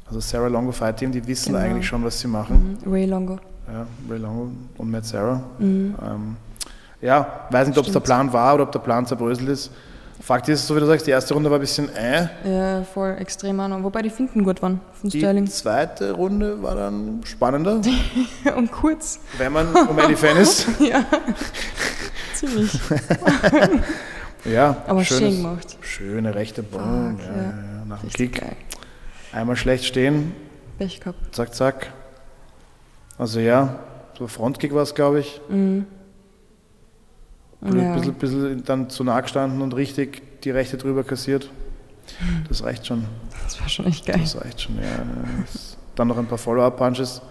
Also Sarah Longo Fight Team, die wissen Genau. eigentlich schon, was sie machen. Mhm. Ray Longo. Ja, Ray Longo und Matt Sarah. Mhm. Ähm, ja, weiß nicht, ob es der. Plan war oder ob der Plan zerbröselt ist. Fakt ist, so wie du sagst, die erste Runde war ein bisschen äh. Ja, voll extrem an. Wobei die Finten gut waren von Die Sterling. zweite Runde war dann spannender, [LAUGHS] Und kurz. wenn man O'Malley-Fan ist. [LAUGHS] Ja. Ziemlich. [LAUGHS] Ja, Aber schönes- schön gemacht. Schöne rechte. Fuck, Ja, ja. Nach dem Kick. geil. Einmal schlecht stehen, Pech gehabt. zack, zack. Also ja, so Frontkick war es, glaube ich. Ein Ja. bisschen, bisschen dann zu nah gestanden und richtig die rechte drüber kassiert. Das reicht schon. Das war schon echt geil. Das reicht schon, ja. Das- Dann noch ein paar Follow-up-Punches.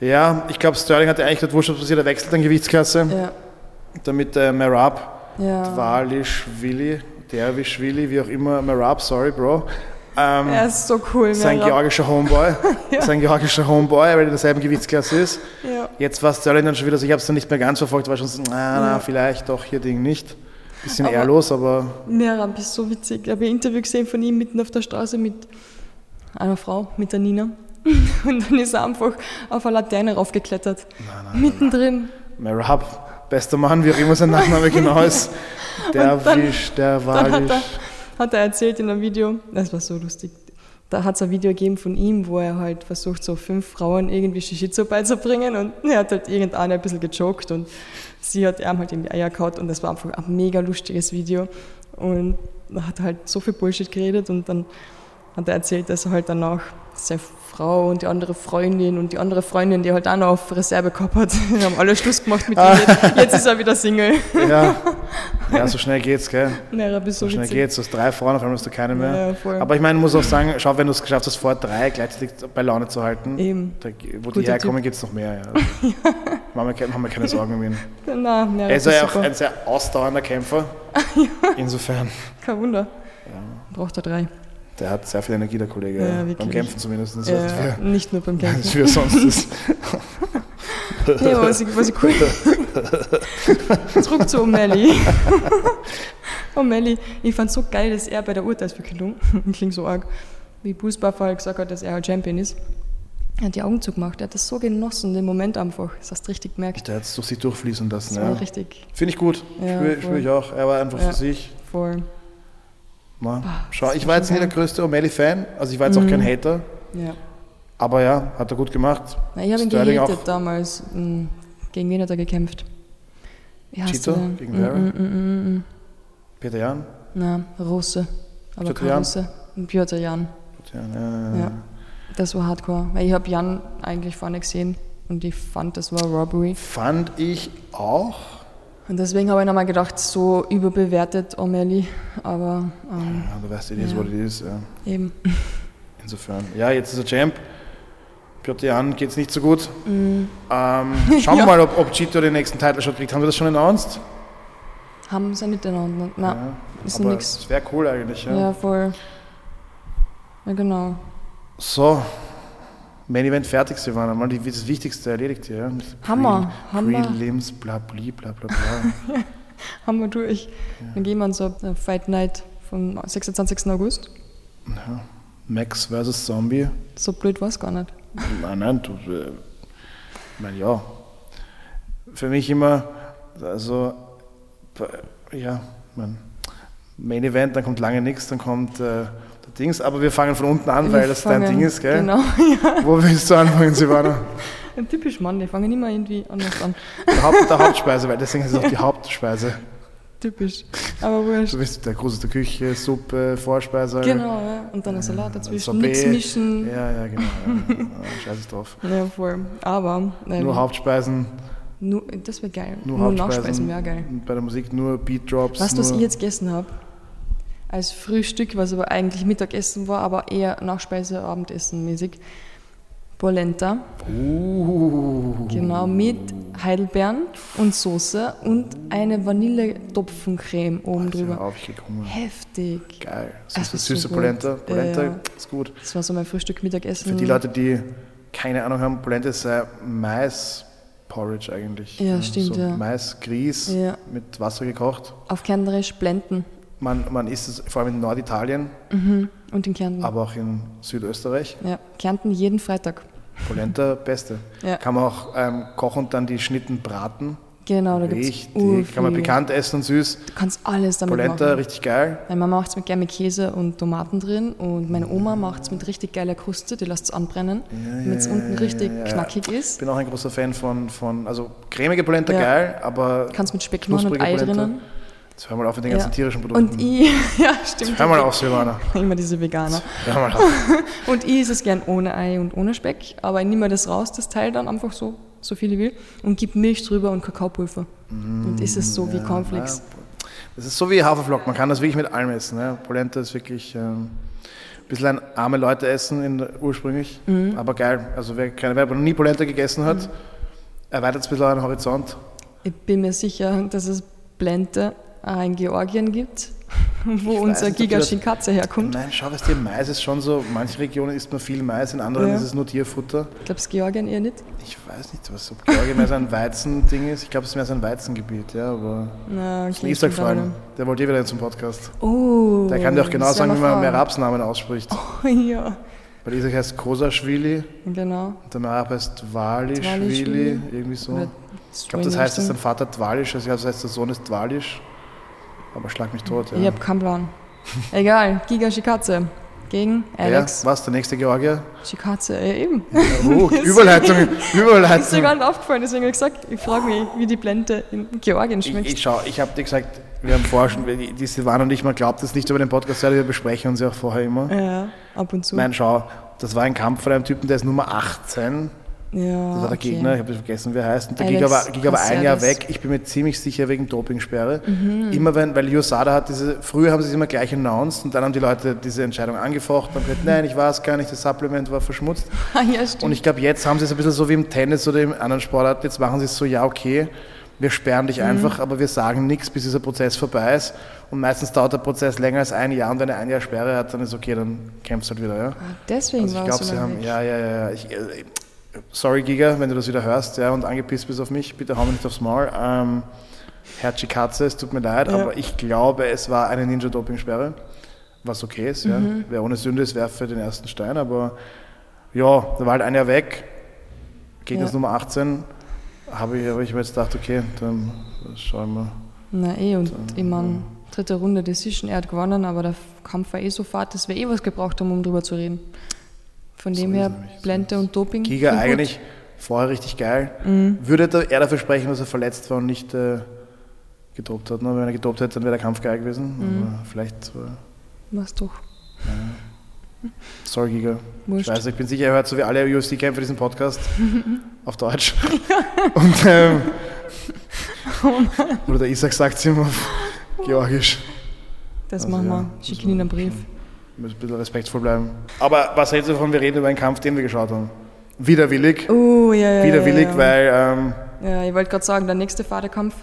Ja, ich glaube, Sterling hatte eigentlich gerade wurscht, was passiert. Er wechselt dann Gewichtsklasse, Ja. damit äh, Merab, Ja. Dvalishvili, Dervishvili, wie auch immer, Merab, sorry, Bro, ähm, Er ist so cool. sein georgischer Homeboy, [LAUGHS] sein georgischer Homeboy, weil er in derselben Gewichtsklasse ist. Ja. Jetzt war Sterling dann schon wieder so, ich habe es dann nicht mehr ganz verfolgt, war schon so, na, na, Ja. vielleicht doch hier Ding nicht. Bisschen Aber- ehrlos, aber Merab ist so witzig. Ich habe ein Interview gesehen von ihm mitten auf der Straße mit einer Frau, mit der Nina. [LAUGHS] Und dann ist er einfach auf eine Laterne raufgeklettert. Mittendrin. Merab, bester Mann, wie auch immer sein Nachname genau ist. [LAUGHS] Der Dann hat Walisch. Er, hat er erzählt in einem Video, das war so lustig, da hat es ein Video gegeben von ihm, wo er halt versucht, so fünf Frauen irgendwie Shishitsu beizubringen und er hat halt irgendeine ein bisschen gejoked und sie hat ihm halt in die Eier gehauen und das war einfach ein mega lustiges Video. Und er hat halt so viel Bullshit geredet und dann hat er erzählt, dass er halt danach seine Frau und die andere Freundin und die andere Freundin, die halt auch noch auf Reserve gehabt hat, [LAUGHS] die haben alle Schluss gemacht mit ihm. Jetzt, jetzt ist er wieder Single. Ja. [LAUGHS] ja, so schnell geht's, gell? Bis so So schnell witzig. geht's. Du hast drei Frauen, auf einmal hast du keine mehr. Ja. Aber ich meine, muss auch sagen, schau, wenn du es geschafft hast, vor drei gleichzeitig bei Laune zu halten, Eben. da, wo die Guter herkommen, gibt es noch mehr. Ja. [LAUGHS] machen, wir, keine- haben wir keine Sorgen um ihn. Nein, ja, Er ist ja auch ein sehr ausdauernder Kämpfer. Insofern, Kein Wunder. Braucht er drei. Der hat sehr viel Energie, der Kollege. Ja, beim. Kämpfen zumindest. Ja, wir, nicht nur beim [LAUGHS] Kämpfen. für sonst ist. [LAUGHS] Nee, aber was ich, was ich cool. [LAUGHS] Zurück zu O'Malley. O'Malley, ich fand so geil, dass er bei der Urteilsverkündung, klingt so arg, wie Bruce Buffer halt gesagt hat, dass er halt Champion ist. Er hat die Augen zugemacht, er hat das so genossen, den Moment einfach. Das hast du richtig gemerkt. Der hat es durch sich durchfließen lassen. Das Ja. richtig Finde ich gut. Ja, Spüre ich auch. Er war einfach Ja. für sich. voll. Na, schau, ich war jetzt nicht der größte O'Malley-Fan. Also ich war jetzt auch kein Hater. Ja. Aber ja, hat er gut gemacht. Na, ich habe ihn gehatet auch. damals. Hm, Gegen wen hat er gekämpft? Chito gegen Mm, Vera? mm, mm, mm, mm. Peter Jan. Na, Russe. Aber Piotr kein Jan? Russe. Piotr Jan. Peter Jan. äh, Ja. Das war hardcore. Weil ich habe Jan eigentlich vorne gesehen und ich fand, das war Robbery. Fand ich auch. Und deswegen habe ich nochmal gedacht, so überbewertet O'Malley. Aber ähm, Ja, du weißt, it is Ja. what it is. Ja. eben. Insofern. Ja, jetzt ist er Champ. Piotr Jan geht es nicht so gut. Mm. Ähm, [LAUGHS] schauen wir mal, ob, ob Chito den nächsten Title Shot kriegt. Haben wir das schon announced? Haben sie nicht einander. Nein, Ja, ist nix. Das wäre cool eigentlich. Ja. Ja. voll. Ja, genau. So, Main Event fertig, Silvana. Mal die, das Wichtigste erledigt hier. Ja. Hammer, Hammer. Prelims, bla bla bla bla bla. Wir durch. Dann gehen wir an so eine Fight Night vom 26. August. ja. Max versus Zombie. So blöd war es gar nicht. Nein, nein, du, äh, ich meine, ja. Für mich immer, also, äh, ja, mein Main Event, dann kommt lange nichts, dann kommt äh, Dings, aber wir fangen von unten an, weil Wir das dein fangen- Ding ist, gell? Genau. [LAUGHS] Wo willst du anfangen, Silvana? Ein typisch Mann, die fangen immer irgendwie anders an. Der, Haupt, der Hauptspeise, weil deswegen ist es auch die Hauptspeise. Typisch. Aber wurscht. Du bist der Groß der Küche, Suppe, Vorspeise. Genau, ja. Und dann ein Salat dazwischen. Nichts mischen. Ja, ja, genau. Ja, ja, Scheiß es drauf. [LAUGHS] Ja, voll. Aber ähm, Nur Hauptspeisen, nur, das wäre geil. nur, Nur, Hauptspeisen. Nachspeisen wäre geil. Bei der Musik nur Beat Drops. Weißt du, was ich jetzt gegessen habe? Als Frühstück, was aber eigentlich Mittagessen war, aber eher Nachspeise, Abendessen mäßig. Polenta, Uh, genau, mit Heidelbeeren und Soße und eine Vanille-Topfencreme oben Pass drüber. auf, ich krieg Hunger. Heftig. Geil. Es Süße, ist so süße gut. Polenta. Polenta Ja, ist gut. Das war so mein Frühstück, Mittagessen. Für die Leute, die keine Ahnung haben, Polenta ist äh, Mais-Porridge eigentlich. Ja, stimmt, so ja. Mais, Grieß Ja. mit Wasser gekocht. Auf Kärntnerisch blenden. Man, man isst es vor allem in Norditalien, Mhm. Und in Kärnten. aber auch in Südösterreich. Ja, Kärnten jeden Freitag. Polenta, beste. Ja. Kann man auch ähm, kochen und dann die Schnitten braten. Genau, da Richtig. Kann man bekannt essen und süß. Du kannst alles damit Polenta, machen. richtig geil. Meine Mama macht es mit gerne mit Käse und Tomaten drin und meine Oma macht es mit richtig geiler Kruste, die lässt es anbrennen, damit es unten richtig knackig Ich ist. bin auch ein großer Fan von, von also cremige Polenta Ja. geil, aber Kannst mit Speck machen und Ei Polenta. drinnen. Jetzt hör mal auf mit den Ja. ganzen tierischen Produkten. Und [LAUGHS] ich, ja stimmt. hör mal auf, Silvana. [LAUGHS] Immer diese Veganer. Hör mal auf. [LAUGHS] Und ich esse es gern ohne Ei und ohne Speck, aber ich nehme mir das raus, das Teil dann einfach so, so viel ich will und gebe Milch drüber und Kakaopulver. und isst es so wie Cornflakes. Ja, das ist so wie Haferflocken, man kann das wirklich mit allem essen. Ne? Polenta ist wirklich ähm, ein bisschen ein arme Leute essen in, ursprünglich, Mhm. aber geil. Also wer, keine, wer noch nie Polenta gegessen hat, erweitert es ein bisschen euren Horizont. Ich bin mir sicher, dass es Blente in Georgien gibt, [LAUGHS] wo weiß unser nicht, ob die Giga das- Shinkatze herkommt. Nein, schau, was dir Mais ist schon so, manche Regionen isst man viel Mais, in anderen Ja. ist es nur Tierfutter. Ich glaube, es Georgien eher nicht. Ich weiß nicht, was ob Georgien mehr so ein Weizending ist. Ich glaube, es ist mehr so ein Weizengebiet, ja, aber Na, okay, stimmt aber fragen. Der wollte eh wieder zum Podcast. Oh, Der kann dir auch genau sagen, wie man mehr. Rapsnamen ausspricht. [LAUGHS] Oh, ja, Weil Isaac heißt Kosaschwili. genau. Und der Merab heißt Twalischwili. irgendwie so. Oder Ich glaube, das heißt, dass sein Vater Twalisch ist, also das heißt, der Sohn ist Twalisch. Aber schlag mich tot, Ich ja. habe keinen Plan. Egal, Giga Shikatze gegen Alex. Ja, was, der nächste Georgier? Shikatze, äh, eben. Oh, [LAUGHS] [LAUGHS] Überleitung, Ist mir Überleitung. gar nicht aufgefallen, deswegen habe ich gesagt, ich frage mich, wie die Blende in Georgien Ich, schmeckt. ich schau, ich habe dir gesagt, wir haben vorher schon, die die Silvana und ich, man glaubt das nicht über den Podcast, wir besprechen uns ja auch vorher immer. ja, ab und zu. Nein, schau, das war ein Kampf von einem Typen, der ist Nummer 18. ja, Das war der okay. Gegner, ich habe vergessen, wie er heißt. Und der Alex Giga war, Giga war ein Jahr weg. Ich bin mir ziemlich sicher wegen Dopingsperre. Mhm. Immer wenn, weil USADA hat diese, früher haben sie es immer gleich announced und dann haben die Leute diese Entscheidung angefochten und gesagt, nein, ich weiß gar nicht, das Supplement war verschmutzt. [LAUGHS] Ah, ja, stimmt. Und ich glaube, jetzt haben sie es ein bisschen so wie im Tennis oder im anderen Sportart, jetzt machen sie es so, ja, okay, wir sperren Mhm. dich einfach, aber wir sagen nichts, bis dieser Prozess vorbei ist. Und meistens dauert der Prozess länger als ein Jahr und wenn er ein Jahr Sperre hat, dann ist okay, dann kämpfst du halt wieder, ja. Ah, deswegen Also ich war glaube, es so sie haben, weg. ja, ja, ja, ja. Ich, äh, sorry, Giga, wenn du das wieder hörst ja, und angepisst bist auf mich, bitte hau mir nicht aufs Maul. Ähm, Herr Chikatze, es tut mir leid, Ja. aber ich glaube, es war eine Ninja-Doping-Sperre, was okay ist. Ja. Mhm. Wer ohne Sünde ist, werfe den ersten Stein, aber ja, da war halt ein Jahr weg. Gegner Ja. Nummer 18. Habe ich, habe ich mir jetzt gedacht, okay, dann schauen wir. Na eh, und ich meine, dritte Runde Decision, er hat gewonnen, aber der Kampf war eh so fad, dass wir eh was gebraucht haben, um drüber zu reden. Von dem ist her, so Blende und Doping. Giga. Mhm. eigentlich vorher richtig geil. Würde da- er dafür sprechen, dass er verletzt war und nicht äh, gedopt hat. Ne? Wenn er gedopt hätte, dann wäre der Kampf geil gewesen. Mhm. Aber vielleicht, äh, Was doch. sorry Giga. Wurscht. Ich weiß, ich bin sicher, er hört so wie alle UFC-Kämpfer diesen Podcast [LAUGHS] auf Deutsch. [LAUGHS] und, ähm, [LAUGHS] oder der Isaac sagt es ihm auf Georgisch. Das Also machen ja, wir. Schicken ihn einen Brief. Wir müssen ein bisschen respektvoll bleiben. Aber was hältst du davon, wir reden über einen Kampf, den wir geschaut haben? Widerwillig. Oh, ja, ja. Widerwillig, ja, ja. weil ähm, Ja, ich wollte gerade sagen, der nächste Vaterkampf.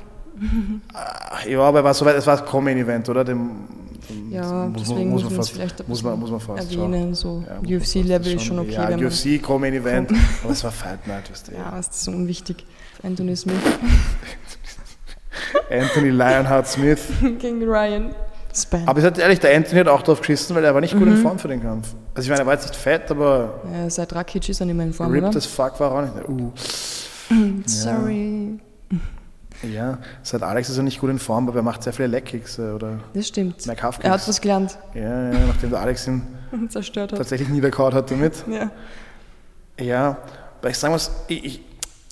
Ja, aber war soweit, es war das Common-Event, oder? Dem, dem Ja, muss, deswegen muss, man es fast, vielleicht ein muss man, muss man fast erwähnen. So Ja, UFC-Level ist schon okay. Ja, wenn man, UFC, Common-Event, [LAUGHS] aber es war Fight Night, weißt du. ja, das ist so unwichtig. Anthony Smith [LAUGHS] Anthony Lionheart Smith. [LAUGHS] gegen Ryan Span. Aber ich sag dir ehrlich, der Anthony hat auch drauf geschissen, weil er war nicht gut Mhm. in Form für den Kampf. Also ich meine, er war jetzt nicht fett, aber ja, seit Rakic ist er nicht mehr in Form, ripped as fuck war er auch nicht. Uh, [CLEARS THROAT] Sorry. ja, seit Alex ist er nicht gut in Form, aber er macht sehr viele Leckkicks äh, oder Das stimmt. Er hat was gelernt Ja, ja, nachdem der Alex ihn [LAUGHS] zerstört hat. tatsächlich niedergehauen hat damit. Ja. Ja, weil ich sagen muss, ich, ich,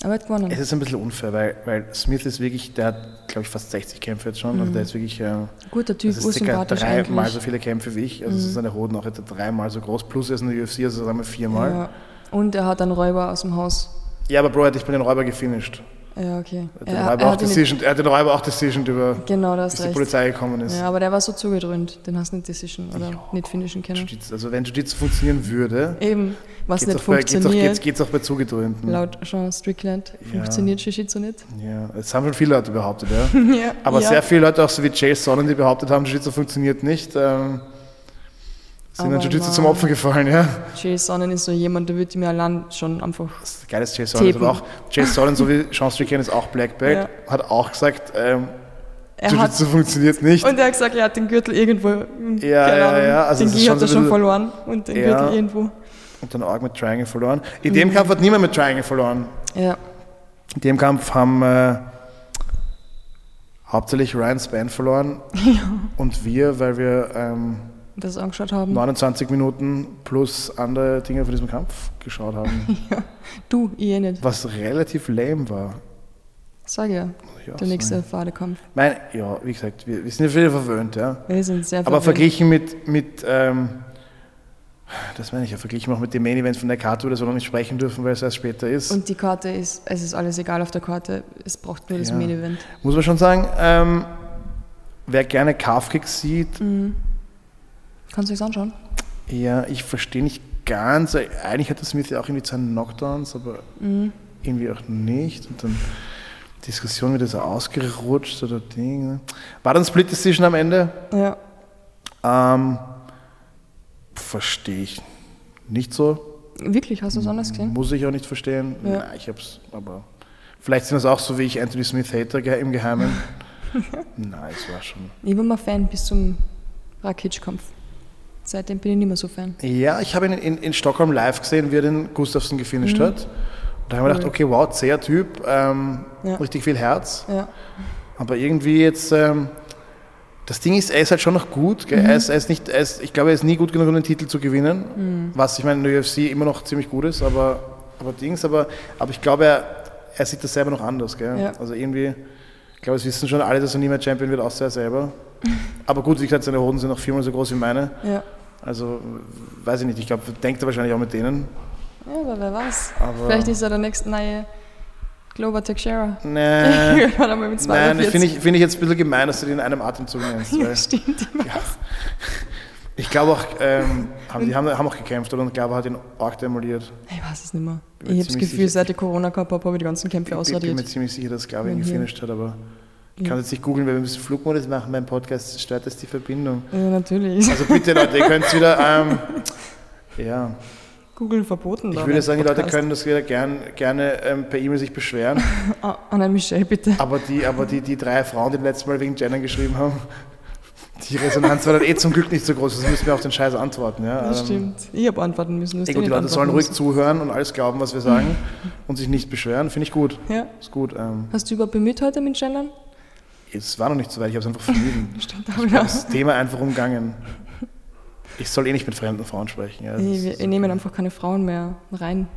Aber er hat gewonnen. Es ist ein bisschen unfair, weil, weil Smith ist wirklich, der hat, glaube ich, fast 60 Kämpfe jetzt schon. Also der ist wirklich, äh, Guter Typ, das ist circa dreimal so viele Kämpfe wie ich. Also seine Hoden auch etwa dreimal so groß. Plus er ist in der UFC, also sagen wir viermal. Ja, Ja. Und er hat einen Räuber aus dem Haus. aber Bro, hat dich bei den Räuber gefinisht. Ja, okay. Er hat den, Er, Räuber, er auch hat ihn nicht, decision, er hat den Räuber auch decisioned über, genau, bis hast die recht. Polizei gekommen ist. Ja, aber der war so zugedröhnt. Den hast du nicht decision oder nicht finishen können. Jiu-Jitsu- Also wenn Jiu-Jitsu funktionieren würde, Eben, was nicht funktioniert, geht's, geht's auch bei Zugedröhnten. laut Sean Strickland, funktioniert Jiu-Jitsu nicht. Ja, das haben schon viele Leute behauptet, ja. [LAUGHS] ja, Aber ja. sehr viele Leute, auch so wie Jay Sonnen, die behauptet haben, Jiu-Jitsu funktioniert nicht, ähm, sind Aber an Jiu-Jitsu zum Opfer gefallen, ja. Jay Sonnen ist so jemand, der würde mir allein schon einfach. Das Geile ist Jay Sonnen, aber auch Jay Sonnen, so wie Sean Strickland ist auch Black Belt, Ja. hat auch gesagt, ähm, Jiu-Jitsu funktioniert nicht. und er hat gesagt, er hat den Gürtel irgendwo. Ja, ja, ja, also den Gi schon hat er schon verloren und den Ja. Gürtel irgendwo. Und dann auch mit Triangle verloren. In Mhm. dem Kampf hat niemand mit Triangle verloren. Ja, In dem Kampf haben äh, Hauptsächlich Ryan Span verloren [LAUGHS] und wir, weil wir ähm, Das angeschaut haben. 29 Minuten plus andere Dinge von diesem Kampf geschaut haben, [LAUGHS] Du, ich eh nicht. was relativ lame war. Sag ja. auch Der nächste. Fadekampf. Mein, ja, wie gesagt, wir, wir sind ja wieder verwöhnt, ja. Wir sind sehr Aber verwöhnt. verglichen mit, mit ähm, das meine ich ja, verglichen auch mit dem Main Event von der Karte, über das wir noch nicht sprechen dürfen, weil es erst später ist, Und die Karte ist, es ist alles egal auf der Karte. Es braucht nur das Ja. Main Event. muss man schon sagen, ähm, wer gerne Calf-Kicks sieht, Mhm. Kannst du es anschauen? ja, ich verstehe nicht ganz, eigentlich hat der Smith ja auch irgendwie zwei Knockdowns, aber Mhm. irgendwie auch nicht. Und dann Diskussion wieder so ausgerutscht oder Ding. ne? War dann Split Decision am Ende? Ja. Ähm, verstehe ich nicht so. Wirklich, hast du es anders gesehen? Muss ich auch nicht verstehen. Ja. Nein, ich hab's, aber vielleicht sind das auch so wie ich Anthony Smith Hater im Geheimen. [LAUGHS] Nein, es war schon. Ich war mal Fan bis zum Rakic-Kampf. Seitdem bin ich nicht mehr so Fan. Ja, ich habe ihn in, in Stockholm live gesehen, wie er den Gustafsson gefinisht hat. Und da habe ich mir gedacht, Cool. okay, wow, zäher Typ, ähm, Ja. richtig viel Herz. Ja. Aber irgendwie jetzt, ähm, das Ding ist, er ist halt schon noch gut. Gell? Er, ist, er ist nicht, er ist, ich glaube, er ist nie gut genug, um den Titel zu gewinnen. Was ich meine, in der UFC immer noch ziemlich gut ist, aber, aber Dings, aber, aber ich glaube, er, er sieht das selber noch anders. Ja. Also irgendwie, ich glaube, es wissen schon alle, dass er nie mehr Champion wird, außer er selber. [LAUGHS] aber gut, wie gesagt, seine Hoden sind noch viermal so groß wie meine. Ja. Also, weiß ich nicht, ich glaube, denkt er wahrscheinlich auch mit denen. Ja, aber wer weiß. Aber Vielleicht ist er der nächste neue Glover Teixeira. Nee, Ich nein, 42. finde ich, find ich jetzt ein bisschen gemein, dass du den in einem Atemzug nennst. [LAUGHS] Ja, stimmt. ja. [LAUGHS] Ich glaube auch, ähm, haben, die haben, haben auch gekämpft oder? und ich glaube, er hat ihn arg demoliert. Ich weiß es nicht mehr. Mir Ich habe das Gefühl, sicher. seit ich Corona gehabt habe, ich die ganzen Kämpfe Ich bin, bin mir ausradiert. ziemlich sicher, dass Gabi ihn Mhm. gefinisht hat, aber ich kann jetzt nicht googeln, weil wir müssen Flugmodus machen beim Podcast, stört das die Verbindung. Ja, natürlich. Also bitte Leute, ihr könnt wieder, ähm, ja, Google verboten. ich würde sagen, die Leute können das wieder gern, gerne ähm, per E-Mail sich beschweren, [LAUGHS] Ah, Anna Michelle, bitte. aber die, aber die, die drei Frauen, die letztes Mal wegen Gendern geschrieben haben, die Resonanz war dann eh zum Glück nicht so groß, das müssen wir auf den Scheiß antworten. Ja? Das Ähm, stimmt. Ich habe antworten müssen. Eh eh gut, die Leute sollen ruhig müssen. zuhören und alles glauben, was wir sagen [LAUGHS] und sich nicht beschweren, finde ich gut. Ja. Ist gut. Ähm, Hast du überhaupt bemüht heute mit Gendern? Es war noch nicht so weit, ich habe es einfach vermieden. [LAUGHS] Stimmt, Ich ja. das Thema einfach umgangen. Ich soll eh nicht mit fremden Frauen sprechen. Ja, das ist wir, wir nehmen einfach keine Frauen mehr rein.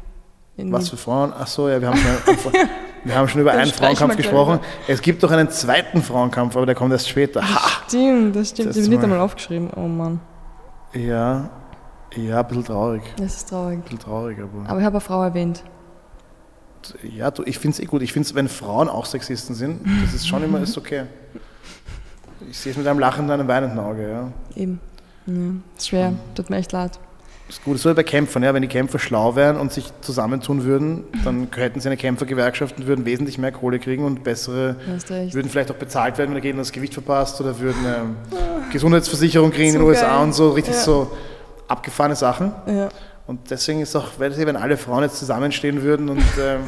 In Was für Frauen? Ach so, ja, wir haben schon, [LAUGHS] wir haben schon über einen Frauenkampf gesprochen. Es gibt doch einen zweiten Frauenkampf, aber der kommt erst später. Ha! Stimmt, das stimmt. Das ich habe nicht mal- einmal aufgeschrieben. Oh Mann, Ja, ja, ein bisschen traurig. das ist traurig. Ein bisschen traurig, aber. Aber ich habe eine Frau erwähnt. Ja, du, ich finde es eh gut. Ich finde es, wenn Frauen auch Sexisten sind, das ist schon immer ist okay. Ich sehe es mit einem lachenden, einem weinenden Auge, ja. Eben. Ja, ist schwer. Tut mir echt leid. ist gut. So wie bei Kämpfern, ja. Wenn die Kämpfer schlau wären und sich zusammentun würden, dann [LAUGHS] hätten sie eine Kämpfergewerkschaft und würden wesentlich mehr Kohle kriegen und bessere, würden vielleicht auch bezahlt werden, wenn der Gegner das Gewicht verpasst oder würden ähm, Gesundheitsversicherung kriegen in den So USA geil. und so, richtig Ja. so abgefahrene Sachen. Ja. Und deswegen ist auch, weil wenn alle Frauen jetzt zusammenstehen würden und, [LAUGHS] ähm,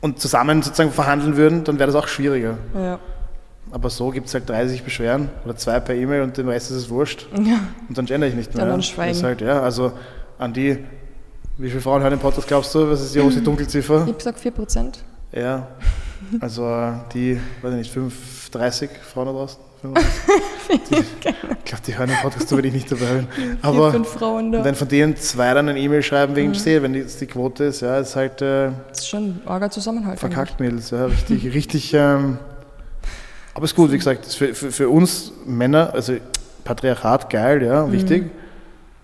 und zusammen sozusagen verhandeln würden, dann wäre das auch schwieriger. Ja. Aber so gibt es halt drei, die sich beschweren oder zwei per E-Mail und dem Rest ist es wurscht. [LAUGHS] ja. Und dann gender ich nicht mehr. anderen ja. schweigen. Ist halt, ja, also an die, wie viele Frauen hören den Podcast, glaubst du? Was ist die große [CLEARS THROAT] Dunkelziffer? Ich habe gesagt 4%. Ja, also äh, die, weiß ich nicht, 5, 30 Frauen da draußen? 35? [LAUGHS] Die- ich glaube, die hören den Podcast, so will ich nicht dabei bin. [LAUGHS] Aber wenn von denen zwei dann eine E-Mail schreiben Mhm. wegen mhm. wenn die, das die Quote ist, ja, ist halt äh, Das ist schon arger Zusammenhalt. verkackt Mädels, ja, richtig, richtig, ähm, aber ist gut, wie gesagt, für, für, für uns Männer, also Patriarchat, geil, ja, Mhm. wichtig,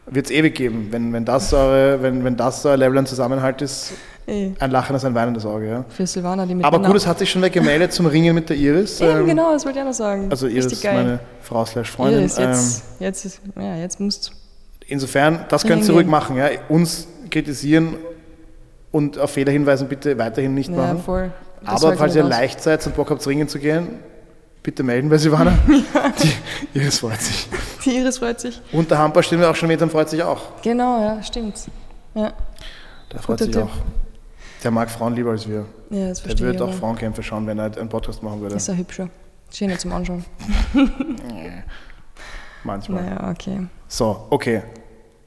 wird es ewig geben, wenn, wenn, das eure, wenn, wenn das euer Level an Zusammenhalt ist, Eh, ein lachendes, ein weinendes Auge, ja. für Silvana, die mit Aber gut, es hat sich schon wer gemeldet zum Ringen mit der Iris. Eben, ähm, genau, das wollte ich auch noch sagen. Also Iris Richtig ist geil. meine Frau slash Freundin. Iris, ähm, jetzt, jetzt, ist, ja, jetzt musst insofern, das könnt ihr ruhig machen, ja. Uns kritisieren und auf Fehler hinweisen bitte weiterhin nicht ja, machen. voll. Das Aber falls ihr aus. leicht seid und Bock habt, ringen zu gehen, bitte melden bei Silvana. [LAUGHS] Die Iris freut sich. Die Iris freut sich. Und der Hamper stehen wir auch schon mit, dann freut sich auch. Genau, ja, stimmt. Ja, Der freut Guter sich Tipp. auch. Der mag Frauen lieber als wir. ja das Der verstehe ich. würde auch. Frauenkämpfe schauen, wenn er einen Podcast machen würde. Ist ja hübscher. Schöner zum Anschauen. [LAUGHS] Manchmal. Naja, okay. So, okay.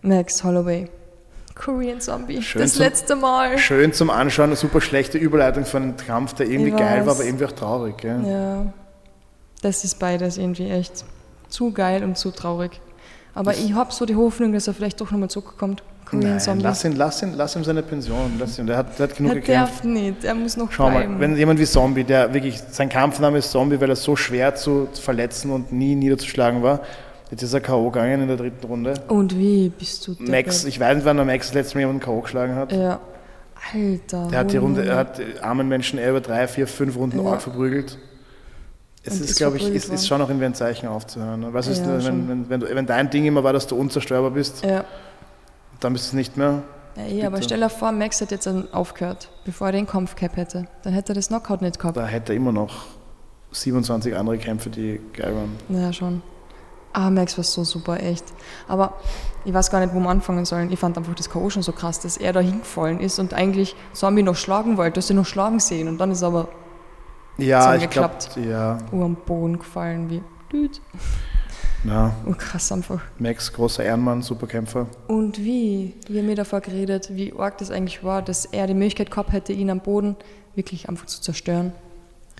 Max Holloway. Korean Zombie. Schön das zum- letzte Mal. Schön zum Anschauen, eine super schlechte Überleitung von einem Kampf, der irgendwie Ich geil war, aber irgendwie auch traurig. Gell? Ja. Das ist beides irgendwie echt zu geil und zu traurig. Aber ich habe so die Hoffnung, dass er vielleicht doch nochmal zurückkommt. Korean Nein, Zombie. lass ihn, lass, ihn, lass ihm seine Pension. Lass ihn, der, hat, der hat genug er gekämpft. darf nicht, er muss noch Schau bleiben. mal, wenn jemand wie Zombie, der wirklich, sein Kampfname ist Zombie, weil er so schwer zu verletzen und nie niederzuschlagen war, jetzt ist er K.O. gegangen in der dritten Runde. und wie bist du Max, deppert? ich weiß nicht, wann der Max das letzte Mal jemanden K.O. geschlagen hat. Ja. Alter. Der hat die Runde, er hat armen Menschen eher über drei, vier, fünf Runden Ja. arg verprügelt. Es Und ist, glaube ich, ist, ist schon auch irgendwie ein Zeichen aufzuhören. Was ist, Ja, wenn, wenn, wenn, wenn dein Ding immer war, dass du unzerstörbar bist, Ja. Dann bist du es nicht mehr. Ja, eh, aber stell dir vor, Max hätte jetzt aufgehört, bevor er den Kampf gehabt hätte. Dann hätte er das Knockout nicht gehabt. Da hätte er immer noch 27 andere Kämpfe, die geil waren. Ja, schon. Ah, Max war so super, echt. Aber ich weiß gar nicht, wo wir anfangen sollen. Ich fand einfach das K.O. schon so krass, dass er da hingefallen ist und eigentlich Zombie noch schlagen wollte. Du hast ihn noch schlagen sehen und dann ist er aber Ja, ich glaube, Zusammengeklappt. ja, oh, am Boden gefallen wie Düt. Ja. Oh, krass einfach. Max, großer Ehrenmann, super Kämpfer. Und wie? Wir haben mir davor geredet, wie arg das eigentlich war, dass er die Möglichkeit gehabt hätte, ihn am Boden wirklich einfach zu zerstören.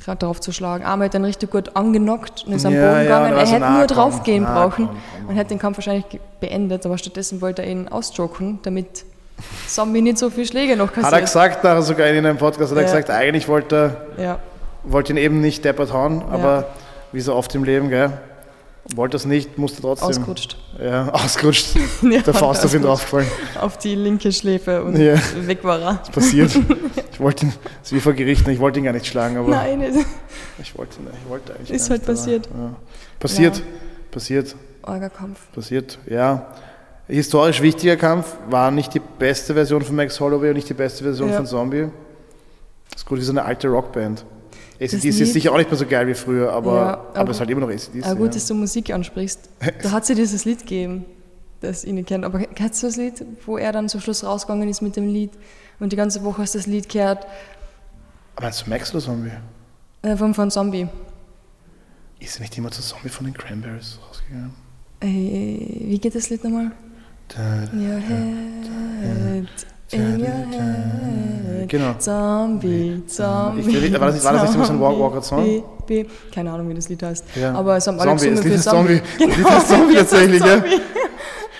Gerade drauf zu schlagen. Einmal hat er ihn richtig gut angenockt und ist am Ja, Boden ja, gegangen. er hätte nur draufgehen brauchen komm, komm. und hätte den Kampf wahrscheinlich beendet, aber stattdessen wollte er ihn ausjoken, damit Zombie nicht so viele Schläge noch Hat er kassiert. gesagt, nachher sogar in einem Podcast, hat er gesagt, eigentlich wollte er wollte ihn eben nicht deppert hauen, aber wie so oft im Leben, gell? Wollte es nicht, musste trotzdem. ausgerutscht. Ja, [LAUGHS] ausgerutscht. [LAUGHS] Ja, Der Faust auf ihn draufgefallen. Auf die linke Schläfe und Ja. weg war er. Passiert. [LAUGHS] Ich wollte ihn, das ist wie vor Gerichten, ich wollte ihn gar nicht schlagen, aber Nein, ich wollte ihn, ich wollte eigentlich Ist halt passiert. Ja. Passiert, Ja. passiert, arger Kampf. passiert, ja. Historisch wichtiger Kampf, war nicht die beste Version von Max Holloway und nicht die beste Version von Zombie. Das ist gut wie so eine alte Rockband. ACDC ist sicher auch nicht mehr so geil wie früher, aber, Ja, aber, aber- es ist halt immer noch ACDC. Aber gut, ja. dass du Musik ansprichst. [LAUGHS] Da hat sie dieses Lied gegeben, das ich nicht kenne. Aber kennst du das Lied, wo er dann zum Schluss rausgegangen ist mit dem Lied und die ganze Woche hast du das Lied gehört Aber meinst du Max oder Zombie? äh, von, von Zombie? Ist er nicht immer zu Zombie von den Cranberries rausgegangen? Äh, wie geht das Lied nochmal? Da, In your head, in your head. Genau. Zombie, Zombie. Ich- war das nicht- war das nicht so ein Walk- Walker-Song? Zombie, Be- Keine Ahnung, wie das Lied heißt. Ja. Aber es haben alle Zombie, gesungen das Zombie. Zombie. Das Lied Genau, heißt Zombie [LAUGHS] tatsächlich, ja.